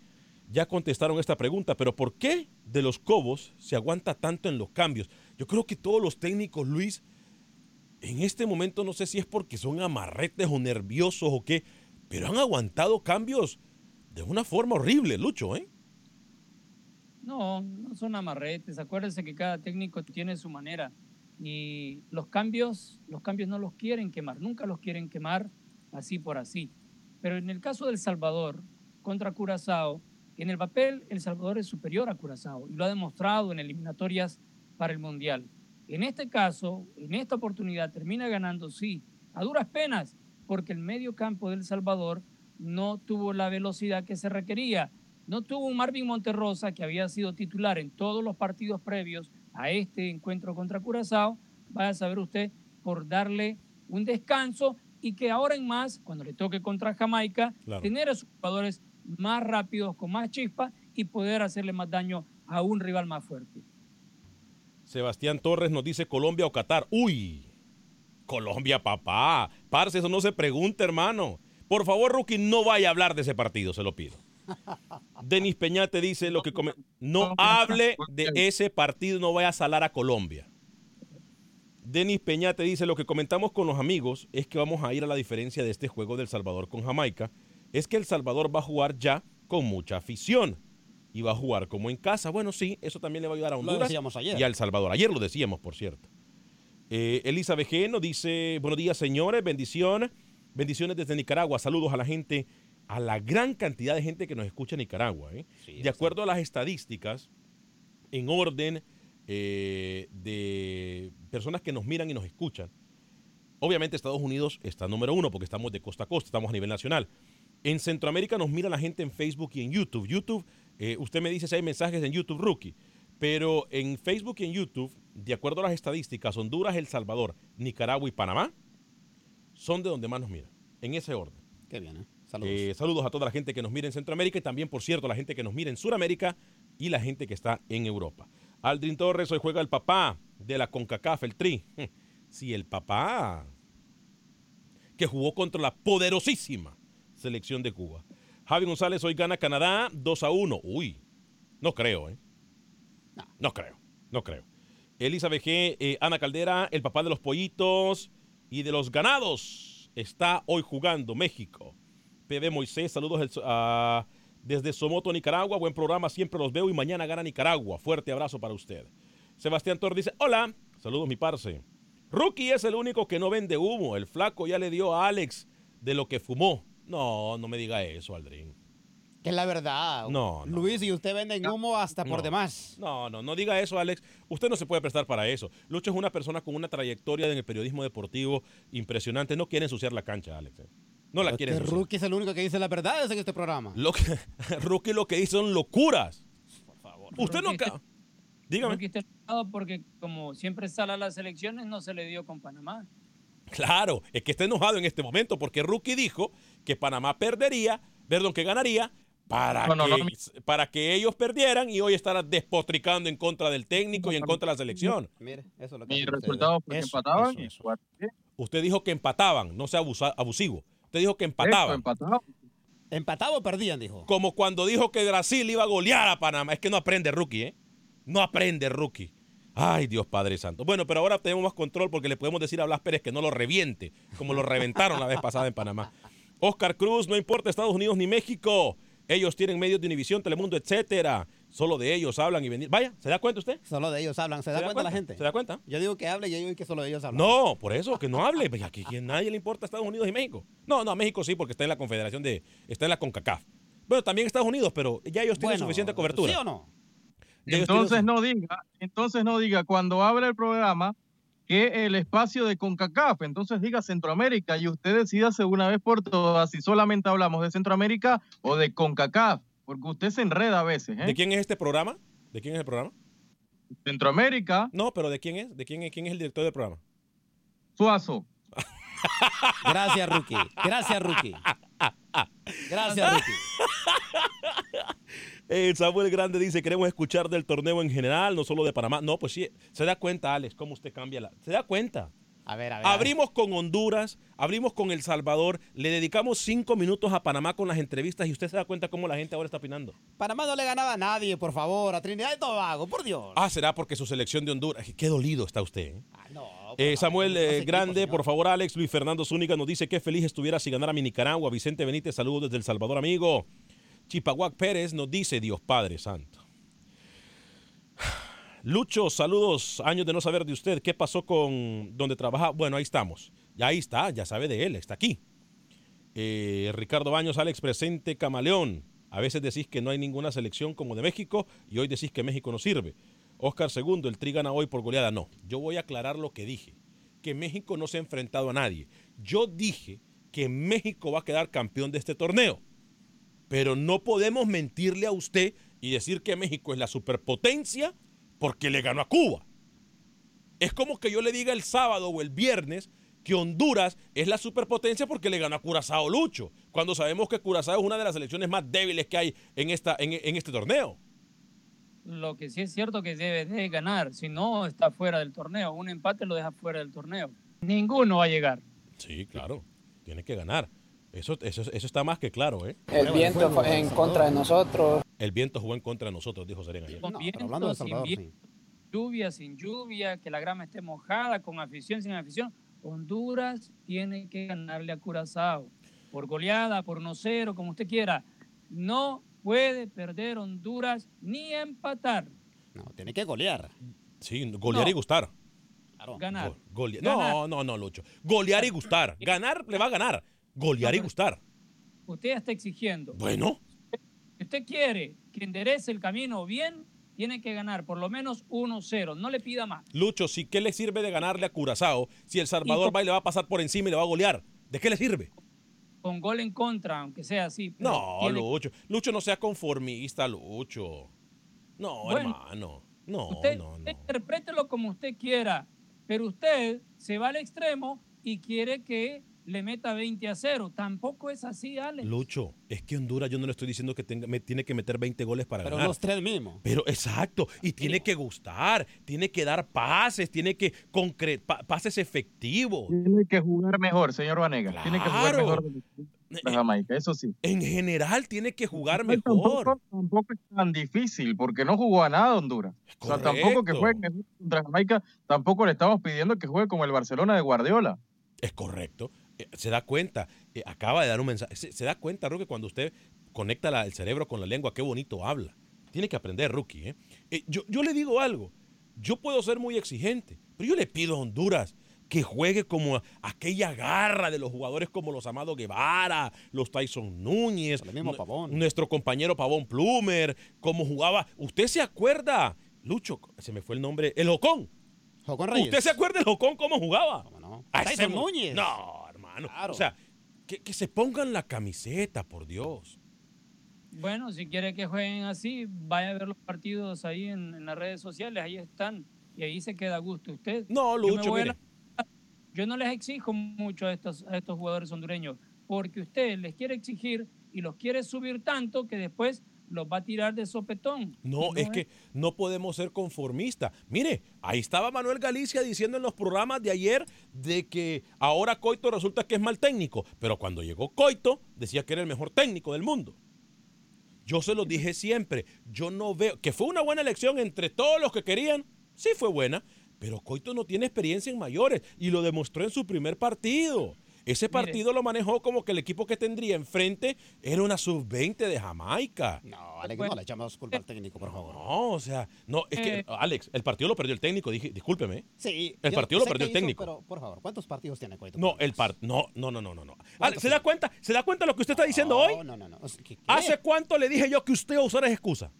ya contestaron esta pregunta, pero ¿por qué de los Cobos se aguanta tanto en los cambios? Yo creo que todos los técnicos, Luis, en este momento no sé si es porque son amarretes o nerviosos o qué, pero han aguantado cambios de una forma horrible, Lucho, ¿eh? No, no son amarretes. Acuérdense que cada técnico tiene su manera. Y los cambios, los cambios no los quieren quemar, nunca los quieren quemar así por así. Pero en el caso del Salvador contra Curazao, en el papel El Salvador es superior a Curazao y lo ha demostrado en eliminatorias para el Mundial. En este caso, en esta oportunidad, termina ganando, sí, a duras penas, porque el medio campo del Salvador no tuvo la velocidad que se requería. No tuvo un Marvin Monterrosa, que había sido titular en todos los partidos previos a este encuentro contra Curazao, vaya a saber usted, por darle un descanso y que ahora en más, cuando le toque contra Jamaica, Claro. tener a sus jugadores más rápidos, con más chispa y poder hacerle más daño a un rival más fuerte. Sebastián Torres nos dice Colombia o Qatar. Uy, Colombia, papá. Parce, eso no se pregunta, hermano. Por favor, Rookie, no vaya a hablar de ese partido, se lo pido. Denis Peñate dice lo que come- no hable de ese partido, no vaya a salar a Colombia. Denis Peñate dice lo que comentamos con los amigos es que vamos a ir a la diferencia de este juego del Salvador con Jamaica, es que El Salvador va a jugar ya con mucha afición y va a jugar como en casa. Bueno, sí, eso también le va a ayudar a Honduras ayer. y a El Salvador. Ayer lo decíamos, por cierto. Eh, Elisa nos dice, buenos días señores, bendiciones, bendiciones desde Nicaragua, saludos a la gente, a la gran cantidad de gente que nos escucha en Nicaragua. ¿eh? de acuerdo a las estadísticas, en orden eh, de personas que nos miran y nos escuchan, obviamente Estados Unidos está número uno porque estamos de costa a costa, estamos a nivel nacional. En Centroamérica nos mira la gente en Facebook y en YouTube. YouTube, eh, usted me dice si hay mensajes en YouTube Rookie, pero en Facebook y en YouTube, de acuerdo a las estadísticas, Honduras, El Salvador, Nicaragua y Panamá son de donde más nos miran, en ese orden. Qué bien, ¿eh? Saludos. Eh, saludos a toda la gente que nos mira en Centroamérica y también, por cierto, a la gente que nos mira en Sudamérica y la gente que está en Europa. Aldrin Torres hoy juega el papá de la CONCACAF, el Tri. Sí, el papá que jugó contra la poderosísima selección de Cuba. Javi González hoy gana Canadá 2 a 1. Uy, no creo, ¿eh? No creo, no creo. Elisa BG, eh, Ana Caldera, el papá de los pollitos y de los ganados, está hoy jugando México. PB Moisés, saludos desde Somoto, Nicaragua. Buen programa, siempre los veo y mañana gana Nicaragua. Fuerte abrazo para usted. Sebastián Torres dice, hola, saludos mi parce. Rookie es el único que no vende humo. El flaco ya le dio a Alex de lo que fumó. No, no me diga eso, Aldrin. Que es la verdad. No, no. Luis, y usted vende humo hasta por No. demás. No, no, no diga eso, Alex. Usted no se puede prestar para eso. Lucho es una persona con una trayectoria en el periodismo deportivo impresionante. No quiere ensuciar la cancha, Alex. eh. No la quiere ensuciar. Rookie es el único que dice la verdad en este programa. Lo que, Rookie lo que hizo son locuras. Por favor. Usted no... Dígame. Rookie está enojado porque como siempre sale a las elecciones, no se le dio con Panamá. Claro, es que está enojado en este momento porque Rookie dijo que Panamá perdería, perdón, que ganaría para, No, que, no, para que ellos perdieran y hoy estará despotricando en contra del técnico y en contra de la selección. Mire, eso es lo que Mi resultado fue que Eso, empataban eso, eso. Usted dijo que empataban, no sea abusa- abusivo. Usted dijo que empataban. empataban. ¿Empataba o perdían? Dijo. Como cuando dijo que Brasil iba a golear a Panamá. Es que no aprende rookie, ¿eh? No aprende rookie. Ay, Dios Padre Santo. Bueno, pero ahora tenemos más control porque le podemos decir a Blas Pérez que no lo reviente, como lo reventaron la vez pasada en Panamá. Oscar Cruz, no importa Estados Unidos ni México. Ellos tienen medios de Univisión, Telemundo, etcétera. Solo de ellos hablan y venir. Vaya, ¿se da cuenta usted? Solo de ellos hablan. ¿Se da, cuenta, la gente? ¿Se da cuenta? Yo digo que hable y yo digo que solo de ellos hablan. No, por eso, que no hable. Pues Aquí a nadie le importa Estados Unidos y México. No, no, a México sí, porque está en la Confederación de. Está en la CONCACAF. Bueno, también Estados Unidos, pero ya ellos tienen Bueno, suficiente cobertura. ¿Sí o no? Ellos Entonces tienen- no diga, entonces no diga cuando abre el programa que el espacio de CONCACAF, entonces diga Centroamérica y usted decídase una vez por todas si solamente hablamos de Centroamérica o de CONCACAF, porque usted se enreda a veces, ¿eh? ¿De quién es este programa? ¿De quién es el programa? Centroamérica, No, pero ¿de quién es? ¿De quién es, quién es el director del programa? Suazo. Gracias, Rookie. Gracias, Rookie. Gracias, Rookie. Eh, Samuel Grande dice, queremos escuchar del torneo en general, no solo de Panamá. No, pues sí, se da cuenta, Alex, cómo usted cambia la... Se da cuenta. A ver, a ver. Abrimos con Honduras, abrimos con El Salvador, le dedicamos cinco minutos a Panamá con las entrevistas y usted se da cuenta cómo la gente ahora está opinando. Panamá no le ganaba a nadie, por favor. A Trinidad y Tobago, por Dios. Ah, será porque su selección de Honduras. Qué dolido está usted. ¿eh? Ah, no, Eh, Samuel eh, Grande, por favor, Alex. Luis Fernando Zúñiga nos dice que feliz estuviera si ganara mi Nicaragua. Vicente Benítez, saludos desde El Salvador, amigo. Chipaguac Pérez nos dice, Dios Padre Santo. Lucho, saludos, años de no saber de usted. ¿Qué pasó con donde trabaja? Bueno, ahí estamos. Ya ahí está, ya sabe de él, está aquí. Eh, Ricardo Baños, Alex presente, Camaleón. A veces decís que no hay ninguna selección como de México y hoy decís que México no sirve. Oscar II, el Tri gana hoy por goleada. No, yo voy a aclarar lo que dije. Que México no se ha enfrentado a nadie. Yo dije que México va a quedar campeón de este torneo. Pero no podemos mentirle a usted y decir que México es la superpotencia porque le ganó a Cuba. Es como que yo le diga el sábado o el viernes que Honduras es la superpotencia porque le ganó a Curazao Lucho, cuando sabemos que Curazao es una de las selecciones más débiles que hay en, esta, en, en este torneo. Lo que sí es cierto que debe de ganar, si no está fuera del torneo. Un empate lo deja fuera del torneo. Ninguno va a llegar. Sí, claro, tiene que ganar. Eso, eso, eso está más que claro, ¿eh? El viento fue en contra de nosotros. El viento jugó en contra de nosotros, dijo Serena ayer. No, viento, hablando de sin Salvador, viento, lluvia, sin lluvia, que la grama esté mojada, con afición, sin afición. Honduras tiene que ganarle a Curazao. Por goleada, por no cero, como usted quiera. No puede perder Honduras ni empatar. No, tiene que golear. Sí, golear No. y gustar. Ganar. Go- golea- Ganar. No, no, no, Lucho. Golear y gustar. Ganar le va a ganar. Golear y gustar. Usted está exigiendo. Bueno, Si usted quiere que enderece el camino bien, tiene que ganar por lo menos 1-0. No le pida más. Lucho, ¿sí qué le sirve de ganarle a Curazao si El Salvador va y le va a pasar por encima y le va a golear? ¿De qué le sirve? Con gol en contra, aunque sea así. No, tiene- Lucho. Lucho, no sea conformista, Lucho. No, Bueno, hermano. No, usted, no, usted no. interprételo como usted quiera, pero usted se va al extremo y quiere que le meta 20 a 0. Tampoco es así, Alex. Lucho, es que Honduras yo no le estoy diciendo que tenga, me tiene que meter 20 goles para Pero ganar. los tres mismos. Pero exacto, y tiene que gustar, tiene que dar pases, tiene que concretar pases efectivos. Tiene que jugar mejor, señor Vanegas. Tiene que jugar Claro. mejor Jamaica, eso sí. En general tiene que jugar mejor. Tampoco, tampoco es tan difícil, porque no jugó a nada Honduras. O sea, tampoco que juegue contra Jamaica, tampoco le estamos pidiendo que juegue como el Barcelona de Guardiola. Es correcto. Eh, Se da cuenta, eh, acaba de dar un mensaje. Se, se da cuenta, Rookie, cuando usted conecta la- el cerebro con la lengua, qué bonito habla. Tiene que aprender, Rookie. ¿eh? Yo, yo le digo algo. Yo puedo ser muy exigente, pero yo le pido a Honduras que juegue como aquella garra de los jugadores como los Amado Guevara, los Tyson Núñez, nu- nuestro compañero Pavón Plumer, como jugaba. ¿Usted se acuerda? Lucho, se me fue el nombre, el Jocón. Jocón Reyes. ¿Usted se acuerda del Jocón cómo jugaba? A ese Tyson Núñez. No, hermano. Claro. O sea, que, que se pongan la camiseta, por Dios. Bueno, si quiere que jueguen así, vaya a ver los partidos ahí en, en las redes sociales, ahí están. Y ahí se queda a gusto usted. No, Lucho, mire. la- Yo no les exijo mucho a estos, a estos jugadores hondureños, porque usted les quiere exigir y los quiere subir tanto que después los va a tirar de sopetón. No, Y es que no podemos ser conformistas. Mire, ahí estaba Manuel Galicia diciendo en los programas de ayer de que ahora Coito resulta que es mal técnico, pero cuando llegó Coito decía que era el mejor técnico del mundo. Yo se lo dije siempre, yo no veo, que fue una buena elección entre todos los que querían, sí fue buena, pero Coito no tiene experiencia en mayores y lo demostró en su primer partido. Ese partido lo manejó como que el equipo que tendría enfrente era una sub-20 de Jamaica. No, Alex, no le echamos culpa al técnico, por favor. No, o sea, no, es que, Eh. Alex, el partido lo perdió el técnico, dije, discúlpeme. Sí. El partido lo perdió el hizo, técnico. Pero, por favor, ¿cuántos partidos tiene Coito? No, el par, no, no, no, no, no, no. Alex, ¿se da cuenta? ¿Se da cuenta lo que usted está diciendo hoy? No, no, no. no. O sea, ¿qué- qué? ¿Hace cuánto le dije yo que usted usara esa excusa?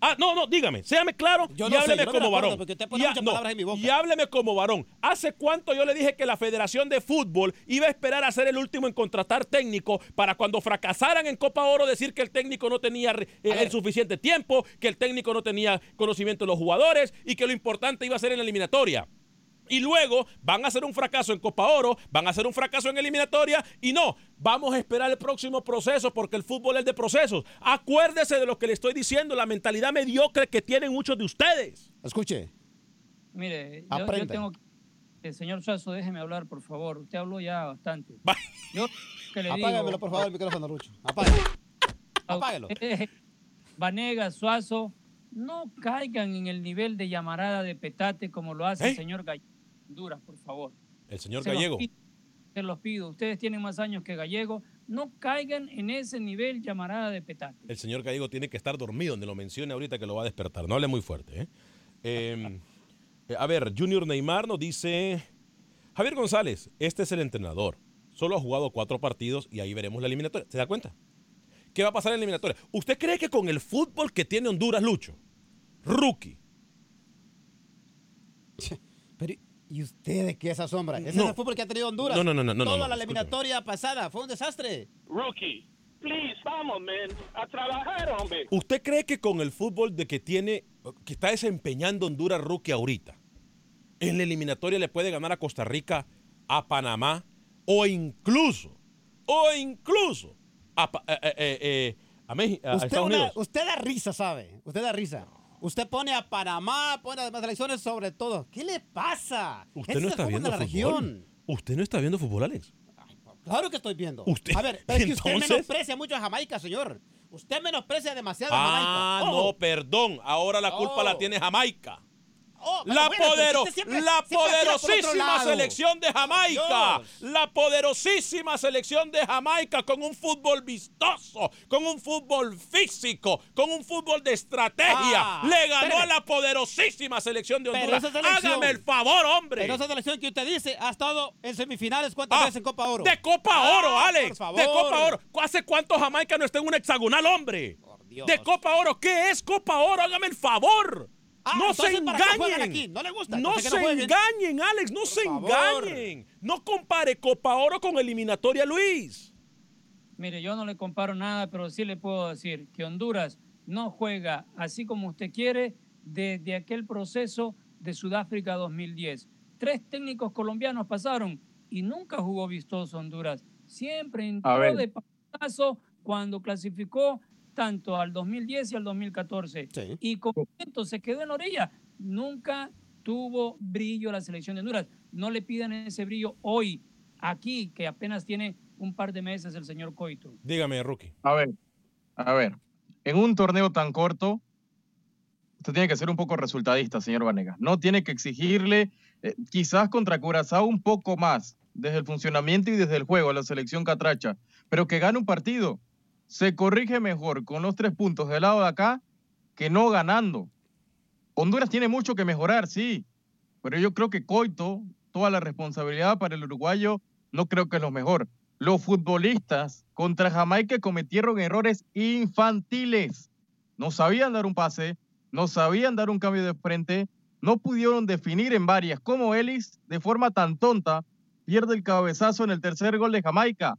Ah, no, no, dígame, séame claro Yo y no sé, hábleme yo no me como varón. porque usted pone Y ha- muchas no, palabras en mi boca. Y hábleme como varón. ¿Hace cuánto yo le dije que la Federación de Fútbol iba a esperar a ser el último en contratar técnico para cuando fracasaran en Copa Oro decir que el técnico no tenía eh, el suficiente tiempo, que el técnico no tenía conocimiento de los jugadores y que lo importante iba a ser en la eliminatoria? Y luego van a hacer un fracaso en Copa Oro, van a hacer un fracaso en eliminatoria y no, vamos a esperar el próximo proceso porque el fútbol es de procesos. Acuérdese de lo que le estoy diciendo, la mentalidad mediocre que tienen muchos de ustedes. Escuche. Mire, yo, yo Aprenda. tengo que... eh, Señor Suazo, déjeme hablar, por favor. Usted habló ya bastante. Yo que le Apágamelo, digo... por favor, el micrófono, Lucho. Apágalo. Apáguelo. Eh, Vanegas, Suazo, no caigan en el nivel de llamarada de petate como lo hace el señor Gallego. Honduras, por favor. El señor Se los Gallego. pido, Se los pido. Ustedes tienen más años que Gallego. No caigan en ese nivel llamarada de petate. El señor Gallego tiene que estar dormido, donde lo mencione ahorita que lo va a despertar. No hable muy fuerte. ¿eh? Eh, eh, a ver, Junior Neymar nos dice, Javier González, este es el entrenador. Solo ha jugado cuatro partidos y ahí veremos la eliminatoria. ¿Se da cuenta? ¿Qué va a pasar en la eliminatoria? ¿Usted cree que con el fútbol que tiene Honduras, Lucho, rookie, ¿y usted de qué esa sombra? Ese No. es el fútbol que ha tenido Honduras. No, no, no, no, no, Toda no, la no, eliminatoria pasada fue un desastre. Rookie, please, vamos, man, a trabajar, hombre. ¿Usted cree que con el fútbol de que tiene, que está desempeñando Honduras rookie ahorita, en la eliminatoria le puede ganar a Costa Rica, a Panamá o incluso, o incluso a, eh, eh, eh, a México, a Usted, Estados una- Unidos? usted da risa, ¿sabe? Usted da risa. Usted pone a Panamá, pone a las selecciones sobre todo. ¿Qué le pasa? Usted Ese no está viendo la fútbol. región. Usted no está viendo fútbol, Alex. Claro que estoy viendo. Usted- a ver, pero es que usted menosprecia mucho a Jamaica, señor. Usted menosprecia demasiado a Ah, Jamaica. no, Ojo. perdón. Ahora la culpa Oh. la tiene Jamaica. Oh, La, bueno, podero- siempre- la por poderosísima selección de Jamaica. La poderosísima selección de Jamaica con un fútbol vistoso, con un fútbol físico, con un fútbol de estrategia. Ah, Le ganó a la poderosísima selección de Honduras. selección- Hágame el favor, hombre. Pero esa selección que usted dice ha estado en semifinales cuántas Ah, veces en Copa Oro. De Copa Ah, Oro, Alex. por favor. De Copa Oro. ¿Hace cuánto Jamaica no está en un hexagonal, hombre? Dios. De Copa Oro. ¿Qué es Copa Oro? Hágame el favor. Ah, no se entonces, ¿para qué juegan engañen. aquí? ¿No le gusta? No se no engañen, Alex. No se favor. engañen. No compare Copa Oro con eliminatoria, Luis. Mire, yo no le comparo nada, pero sí le puedo decir que Honduras no juega así como usted quiere desde aquel proceso de Sudáfrica 2010. Tres técnicos colombianos pasaron y nunca jugó vistoso Honduras. Siempre entró de paso cuando clasificó tanto al 2010 y al 2014. Y con esto se quedó en la orilla. Nunca tuvo brillo la selección de Honduras. No le pidan ese brillo hoy, aquí, que apenas tiene un par de meses el señor Coito. Dígame, Rookie. A ver, a ver. En un torneo tan corto, usted tiene que ser un poco resultadista, señor Vanegas. No tiene que exigirle, eh, quizás contra Curazao, un poco más desde el funcionamiento y desde el juego a la selección catracha, pero que gane un partido. Se corrige mejor con los tres puntos del lado de acá que no ganando. Honduras tiene mucho que mejorar, sí, pero yo creo que Coito, toda la responsabilidad para el uruguayo, no creo que es lo mejor. Los futbolistas contra Jamaica cometieron errores infantiles. No sabían dar un pase, no sabían dar un cambio de frente, no pudieron definir en varias, como Ellis, de forma tan tonta, pierde el cabezazo en el tercer gol de Jamaica.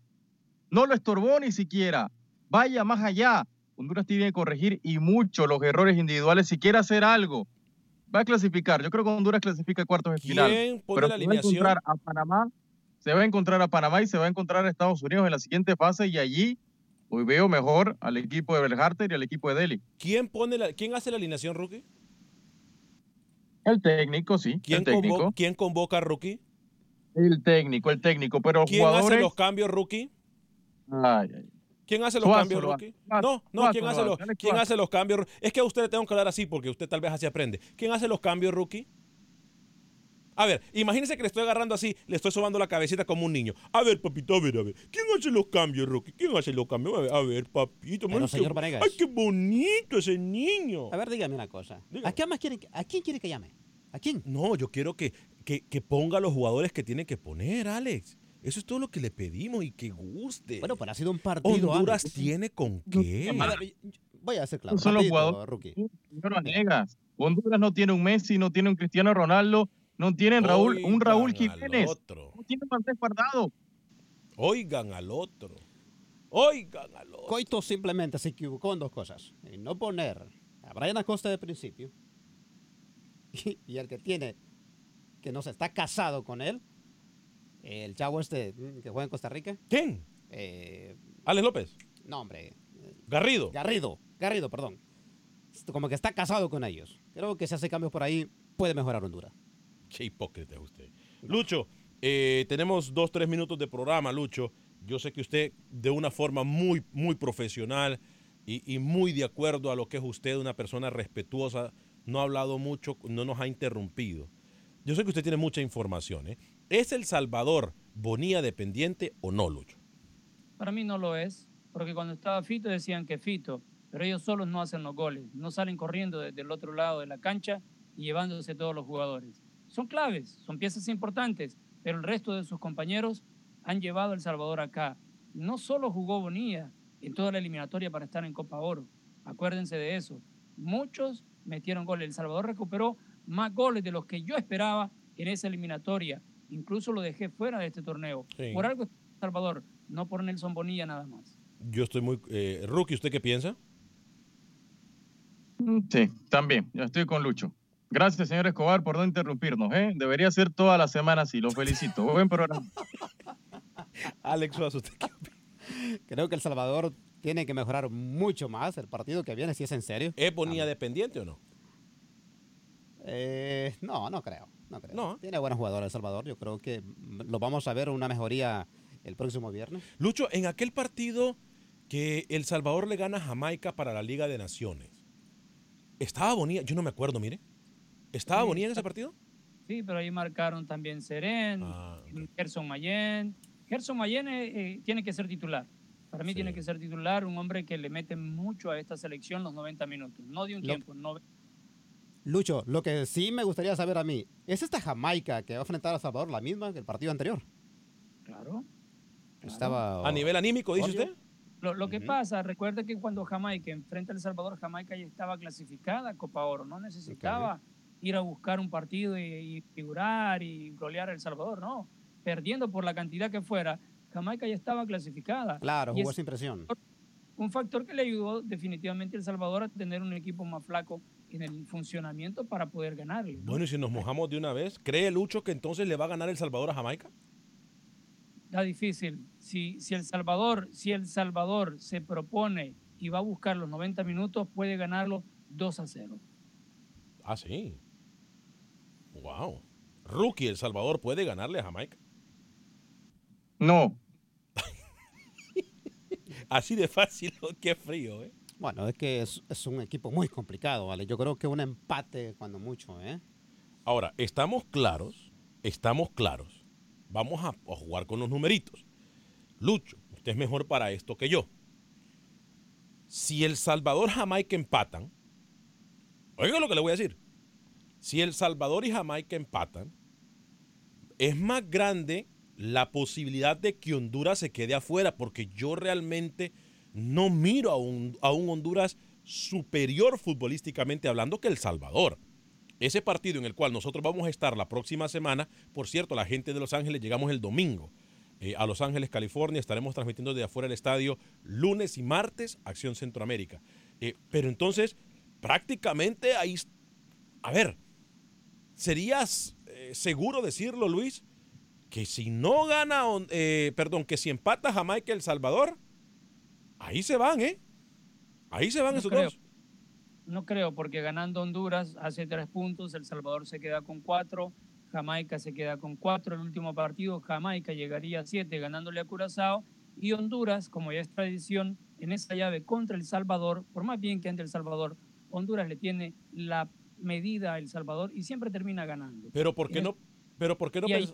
No lo estorbó ni siquiera. Vaya más allá. Honduras tiene que corregir y mucho los errores individuales si quiere hacer algo. Va a clasificar. Yo creo que Honduras clasifica cuartos de final. ¿Quién pone Pero la se va a encontrar a Panamá, se va a encontrar a Panamá y se va a encontrar a Estados Unidos en la siguiente fase y allí hoy veo mejor al equipo de Belharter y al equipo de Delhi. ¿Quién, pone la, ¿Quién hace la alineación, Rookie? El técnico, sí. ¿Quién, el técnico. convo- ¿Quién convoca a Rookie? El técnico, el técnico. Pero ¿Quién jugadores... hace los cambios, Rookie? Ay, ay. ¿Quién hace los Suazo cambios? Suazo, No, no, Suazo ¿quién, hace los, ¿quién hace los cambios? Es que a usted le tengo que hablar así porque usted tal vez así aprende. ¿Quién hace los cambios, Rookie? A ver, imagínese que le estoy agarrando así, le estoy sobando la cabecita como un niño. A ver, papito, a ver, a ver. ¿Quién hace los cambios, Rookie? ¿Quién hace los cambios? A ver, a ver, papito. Pero, man, señor qué- Vanegas. Ay, qué bonito ese niño. A ver, dígame una cosa. ¿A quién más quiere, que- ¿A quién quiere que llame? ¿A quién? No, yo quiero que, que, que ponga a los jugadores que tiene que poner, Alex. Eso es todo lo que le pedimos y que guste. Bueno, pero ha sido un partido. Honduras tiene con qué. A ver, voy a hacer claro. son los rapidito, jugadores. Rookie. Honduras no tiene un Messi, no tiene un Cristiano Ronaldo, no tienen Raúl, un Raúl Jiménez, otro. no tiene un Andrés Guardado. Oigan al otro. Oigan al otro. Coito simplemente se equivocó en dos cosas. En no poner a Brian Acosta de principio y, y el que tiene, que no se está casado con él, el chavo este que juega en Costa Rica. ¿Quién? Eh, Alex López. no, hombre. Garrido. Garrido. Garrido, perdón. Como que está casado con ellos. Creo que si hace cambios por ahí, puede mejorar Honduras. Qué hipócrita es usted. Lucho, eh, tenemos dos, tres minutos de programa, Lucho. Yo sé que usted, de una forma muy, muy profesional y, y muy de acuerdo a lo que es usted, una persona respetuosa, no ha hablado mucho, no nos ha interrumpido. Yo sé que usted tiene mucha información. ¿eh? ¿Es El Salvador Bonía dependiente o no, Lucho? Para mí no lo es, porque cuando estaba Fito decían que Fito, pero ellos solos no hacen los goles, no salen corriendo desde el otro lado de la cancha y llevándose todos los jugadores. Son claves, son piezas importantes, pero el resto de sus compañeros han llevado a El Salvador acá. No solo jugó Bonilla en toda la eliminatoria para estar en Copa Oro, acuérdense de eso. Muchos metieron goles. El Salvador recuperó más goles de los que yo esperaba en esa eliminatoria. Incluso lo dejé fuera de este torneo. Sí. Por algo Salvador, no por Nelson Bonilla nada más. Yo estoy muy... Eh, Rookie, ¿usted qué piensa? Sí, también. Yo estoy con Lucho. Gracias, señor Escobar, por no interrumpirnos. ¿eh? Debería ser toda la semana así. Lo felicito. Buen programa. Alex ¿usted qué Creo que El Salvador tiene que mejorar mucho más el partido que viene, si es en serio. ¿Es Bonilla dependiente o no? Eh, no, no creo. No creo. No. Tiene buenos jugadores El Salvador. Yo creo que lo vamos a ver una mejoría el próximo viernes. Lucho, en aquel partido que El Salvador le gana a Jamaica para la Liga de Naciones, ¿estaba Bonilla? Yo no me acuerdo, mire. ¿Estaba Sí, Bonilla en ese partido? Sí, pero ahí marcaron también Seren, Ah, Gerson Mayen. Gerson Mayen eh, eh, tiene que ser titular. Para mí tiene que ser titular, un hombre que le mete mucho a esta selección los 90 minutos. No de un Lo- tiempo, no, Lucho, lo que sí me gustaría saber a mí, ¿es esta Jamaica que va a enfrentar a El Salvador la misma que el partido anterior? claro. Estaba ¿A nivel anímico, dice usted? Lo, lo que pasa, recuerda que cuando Jamaica enfrenta a El Salvador, Jamaica ya estaba clasificada a Copa Oro, no necesitaba ir a buscar un partido y, y figurar y golear a El Salvador, no. Perdiendo por la cantidad que fuera, Jamaica ya estaba clasificada. Claro, Y jugó es sin presión. un factor que le ayudó definitivamente a El Salvador a tener un equipo más flaco en el funcionamiento para poder ganarle. ¿no? Bueno, y si nos mojamos de una vez, ¿cree Lucho que entonces le va a ganar El Salvador a Jamaica? Está difícil. Si, si El Salvador, si El Salvador se propone y va a buscar los 90 minutos, puede ganarlo 2 a 0. Ah, sí. Wow. Rookie, El Salvador puede ganarle a Jamaica. No. Así de fácil, qué frío, ¿eh? Bueno, es que es, un equipo muy complicado, ¿vale? Yo creo que un empate cuando mucho, ¿eh? Ahora, estamos claros, estamos claros. Vamos a, a jugar con los numeritos. Lucho, usted es mejor para esto que yo. Si El Salvador Jamaica empatan, oiga lo que le voy a decir. Si El Salvador y Jamaica empatan, es más grande la posibilidad de que Honduras se quede afuera, porque yo realmente no miro a un, a un Honduras superior futbolísticamente hablando que El Salvador. Ese partido en el cual nosotros vamos a estar la próxima semana, por cierto, la gente de Los Ángeles llegamos el domingo eh, a Los Ángeles, California, estaremos transmitiendo desde afuera del estadio lunes y martes, Acción Centroamérica. Eh, pero entonces, prácticamente ahí, a ver, ¿serías eh, seguro decirlo, Luis, que si no gana, perdón, que si empata Jamaica El Salvador, ahí se van, ¿eh? Ahí se van No esos creo. dos. No creo, porque ganando Honduras hace tres puntos, El Salvador se queda con cuatro, Jamaica se queda con cuatro. El último partido, Jamaica llegaría a siete ganándole a Curazao. Y Honduras, como ya es tradición, en esa llave contra El Salvador, por más bien que ante El Salvador, Honduras le tiene la medida a El Salvador y siempre termina ganando. Pero ¿por qué no? Pero ¿por qué no? ahí-.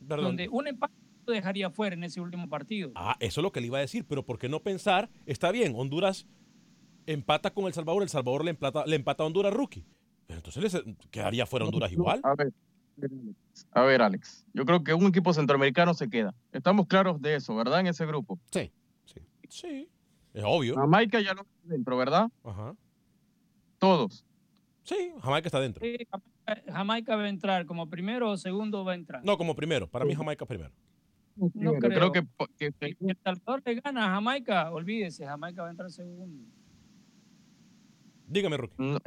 Donde un empate lo dejaría fuera en ese último partido. Ah, eso es lo que le iba a decir, pero ¿por qué no pensar? Está bien, Honduras empata con El Salvador, El Salvador le empata, le empata a Honduras rookie. Pero entonces les quedaría fuera Honduras igual. A ver, a ver, Alex. Yo creo que un equipo centroamericano se queda. Estamos claros de eso, ¿verdad? En ese grupo. Sí. Sí. Es obvio. Jamaica ya lo está dentro, ¿verdad? Ajá. Todos. Sí, Jamaica está dentro. Sí, Jamaica- Jamaica va a entrar, como primero o segundo va a entrar. No, como primero. Para mí Jamaica primero. No creo creo. que, que- Si El Salvador le gana a Jamaica, olvídese, Jamaica va a entrar segundo. Dígame, Rookie. No,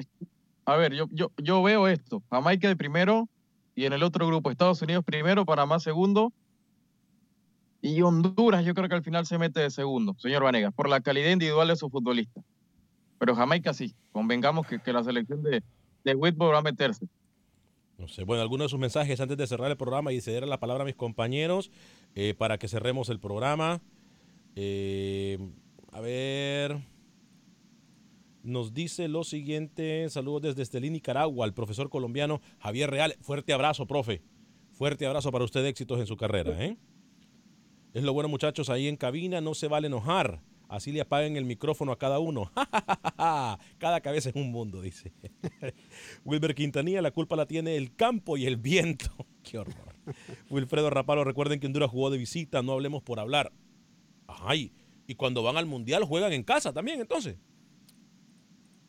A ver, yo, yo, yo veo esto. Jamaica de primero y en el otro grupo Estados Unidos primero, Panamá segundo. Y Honduras yo creo que al final se mete de segundo, señor Vanegas, por la calidad individual de su futbolista. Pero Jamaica sí, convengamos que, que la selección de, de va a meterse. No sé, bueno, algunos de sus mensajes antes de cerrar el programa y ceder la palabra a mis compañeros eh, para que cerremos el programa. Eh, a ver. Nos dice lo siguiente. Saludos desde Estelí, Nicaragua, al profesor colombiano Javier Real. Fuerte abrazo, profe. Fuerte abrazo para usted, éxitos en su carrera. ¿eh? Es lo bueno, muchachos, ahí en cabina no se vale enojar. Así le apaguen el micrófono a cada uno. cada cabeza es un mundo, dice. Wilber Quintanilla, la culpa la tiene el campo y el viento. Qué horror. Wilfredo Rapalo, recuerden que Honduras jugó de visita, no hablemos por hablar. Ay, y cuando van al Mundial juegan en casa también, entonces.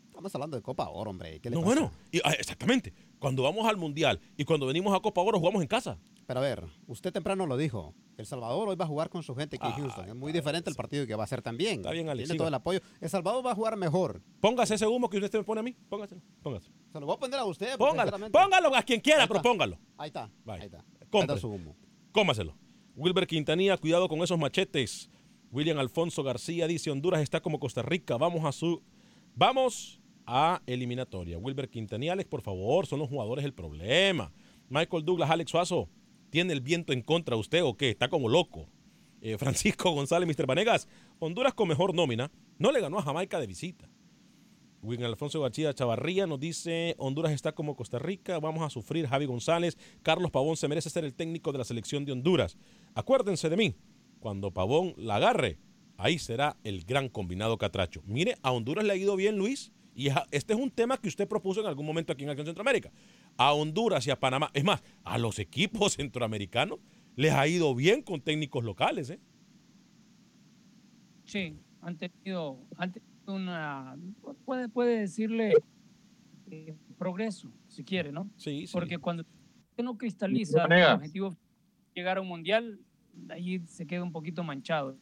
Estamos hablando de Copa Oro, hombre. ¿Qué le No, pasa? bueno, y, ah, exactamente. Cuando vamos al Mundial y cuando venimos a Copa Oro jugamos en casa. Pero a ver, usted temprano lo dijo. El Salvador hoy va a jugar con su gente aquí en Houston. Es muy diferente el partido que va a ser también. Está bien, Alex, Tiene todo el apoyo. El Salvador va a jugar mejor. Póngase ese humo que usted me pone a mí. Póngaselo. Póngaselo. Se lo voy a poner a usted. Póngalo. Póngalo a quien quiera, Ahí pero está. póngalo. Ahí está. Vaya. Ahí está. Compre. Su humo. Cómaselo. Wilber Quintanilla, cuidado con esos machetes. William Alfonso García dice, Honduras está como Costa Rica. Vamos a su... Vamos a eliminatoria. Wilber Quintanilla, Alex, por favor, son los jugadores el problema. Michael Douglas, Alex Suazo, ¿tiene el viento en contra usted o qué? Está como loco. Eh, Francisco González, Mr. Vanegas, Honduras con mejor nómina, no le ganó a Jamaica de visita. William Alfonso García Chavarría nos dice, Honduras está como Costa Rica, vamos a sufrir. Javi González, Carlos Pavón se merece ser el técnico de la selección de Honduras. Acuérdense de mí, cuando Pavón la agarre, ahí será el gran combinado catracho. Mire, a Honduras le ha ido bien, Luis, y es- este es un tema que usted propuso en algún momento aquí en Acción Centroamérica. A Honduras y a Panamá, es más, a los equipos centroamericanos les ha ido bien con técnicos locales, ¿eh? Sí, han tenido, han tenido una, puede, puede decirle eh, progreso, si quiere, ¿no? Sí, sí. Porque cuando usted no cristaliza el objetivo llegar a un mundial, ahí se queda un poquito manchado.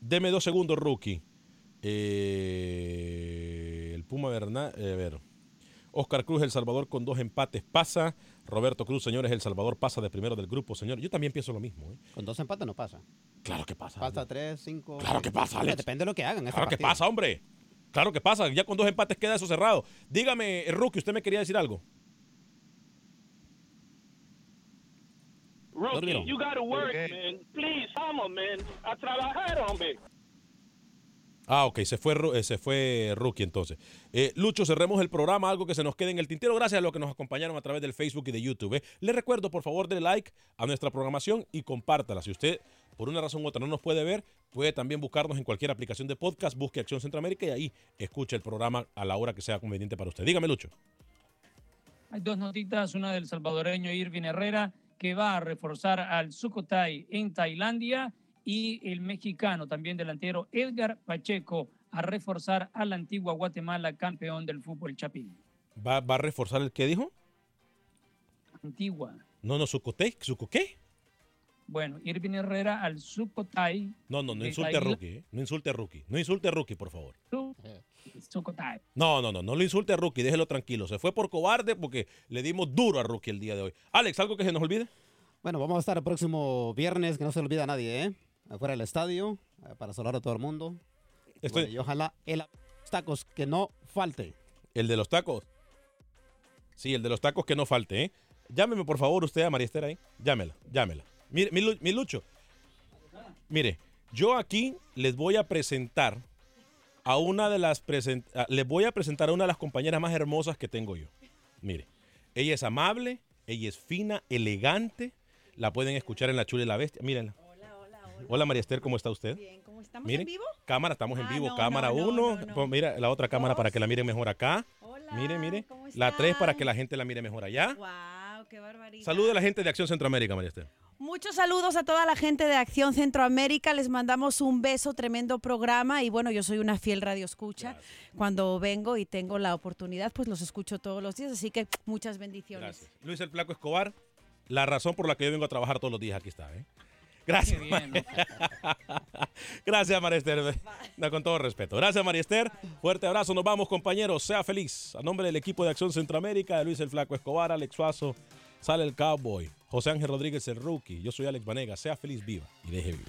Deme dos segundos, rookie. Eh, el Puma Bernal, a ver. Oscar Cruz, El Salvador con dos empates pasa. Roberto Cruz, señores, El Salvador pasa de primero del grupo, señor. Yo también pienso lo mismo. ¿eh? Con dos empates no pasa. Claro que pasa. Pasa tres, cinco. Claro que pasa, Hombre, Alex. Depende de lo que hagan. Claro que pasa, hombre. Claro que pasa. Ya con dos empates queda eso cerrado. Dígame, Rookie, usted me quería decir algo. Rookie, you gotta work, man. Please, vamos, man. A trabajar, hombre. Ah, ok, se fue, eh, se fue Rookie entonces. Eh, Lucho, cerremos el programa, algo que se nos quede en el tintero. Gracias a los que nos acompañaron a través del Facebook y de YouTube. ¿eh? Les recuerdo, por favor, denle like a nuestra programación y compártala. Si usted, por una razón u otra, no nos puede ver, puede también buscarnos en cualquier aplicación de podcast, busque Acción Centroamérica y ahí escuche el programa a la hora que sea conveniente para usted. Dígame, Lucho. Hay dos notitas, una del salvadoreño Irving Herrera, que va a reforzar al Sukhothai en Tailandia, y el mexicano, también delantero Edgar Pacheco, a reforzar a la antigua Guatemala, campeón del fútbol chapín. ¿Va, va a reforzar el que dijo? Antigua. No, no, Sucote. ¿Suco qué? Bueno, Irving Herrera al Sukhothai. No, no, no insulte a. Rookie. ¿eh? No insulte a Rookie. No insulte a Rookie, por favor. Sukhothai. No, no, no, no lo insulte a Rookie, déjelo tranquilo. Se fue por cobarde porque le dimos duro a Rookie el día de hoy. Alex, ¿algo que se nos olvide? Bueno, vamos a estar el próximo viernes, que no se le olvide a nadie, ¿eh? Afuera del estadio, eh, para saludar a todo el mundo. Estoy- bueno, y ojalá el tacos que no falte. El de los tacos. Sí, el de los tacos que no falte, ¿eh? Llámeme, por favor, usted a María Esther ahí. Llámela, llámela. Mire, mi, Lu- mi Lucho. Mire, yo aquí les voy a presentar a una de las present- les voy a presentar a una de las compañeras más hermosas que tengo yo. Mire, ella es amable, ella es fina, elegante. La pueden escuchar en La Chula y la Bestia. Mírenla. Hola, María Esther, ¿cómo está usted? Bien, ¿cómo estamos Miren, en vivo? Cámara, estamos en Ah, vivo. no, cámara no, no, 1. no, no. Mira la otra cámara para que la miren mejor acá. mire, mire. La 3 para que la gente la mire mejor allá. Wow, qué barbaridad. Saluda a la gente de Acción Centroamérica, María Esther. Muchos saludos a toda la gente de Acción Centroamérica. Les mandamos un beso, tremendo programa. Y bueno, yo soy una fiel radio escucha. Cuando vengo y tengo la oportunidad, pues los escucho todos los días. Así que muchas bendiciones. Gracias. Luis el Flaco Escobar, la razón por la que yo vengo a trabajar todos los días aquí está. ¿eh? Gracias. Gracias, María Esther. No, con todo respeto. Gracias, María Esther. Fuerte abrazo. Nos vamos, compañeros. Sea feliz. A nombre del equipo de Acción Centroamérica, de Luis el Flaco Escobar, Alex Suazo, sale el Cowboy, José Ángel Rodríguez el Rookie. Yo soy Alex Vanega. Sea feliz, viva y deje vivir.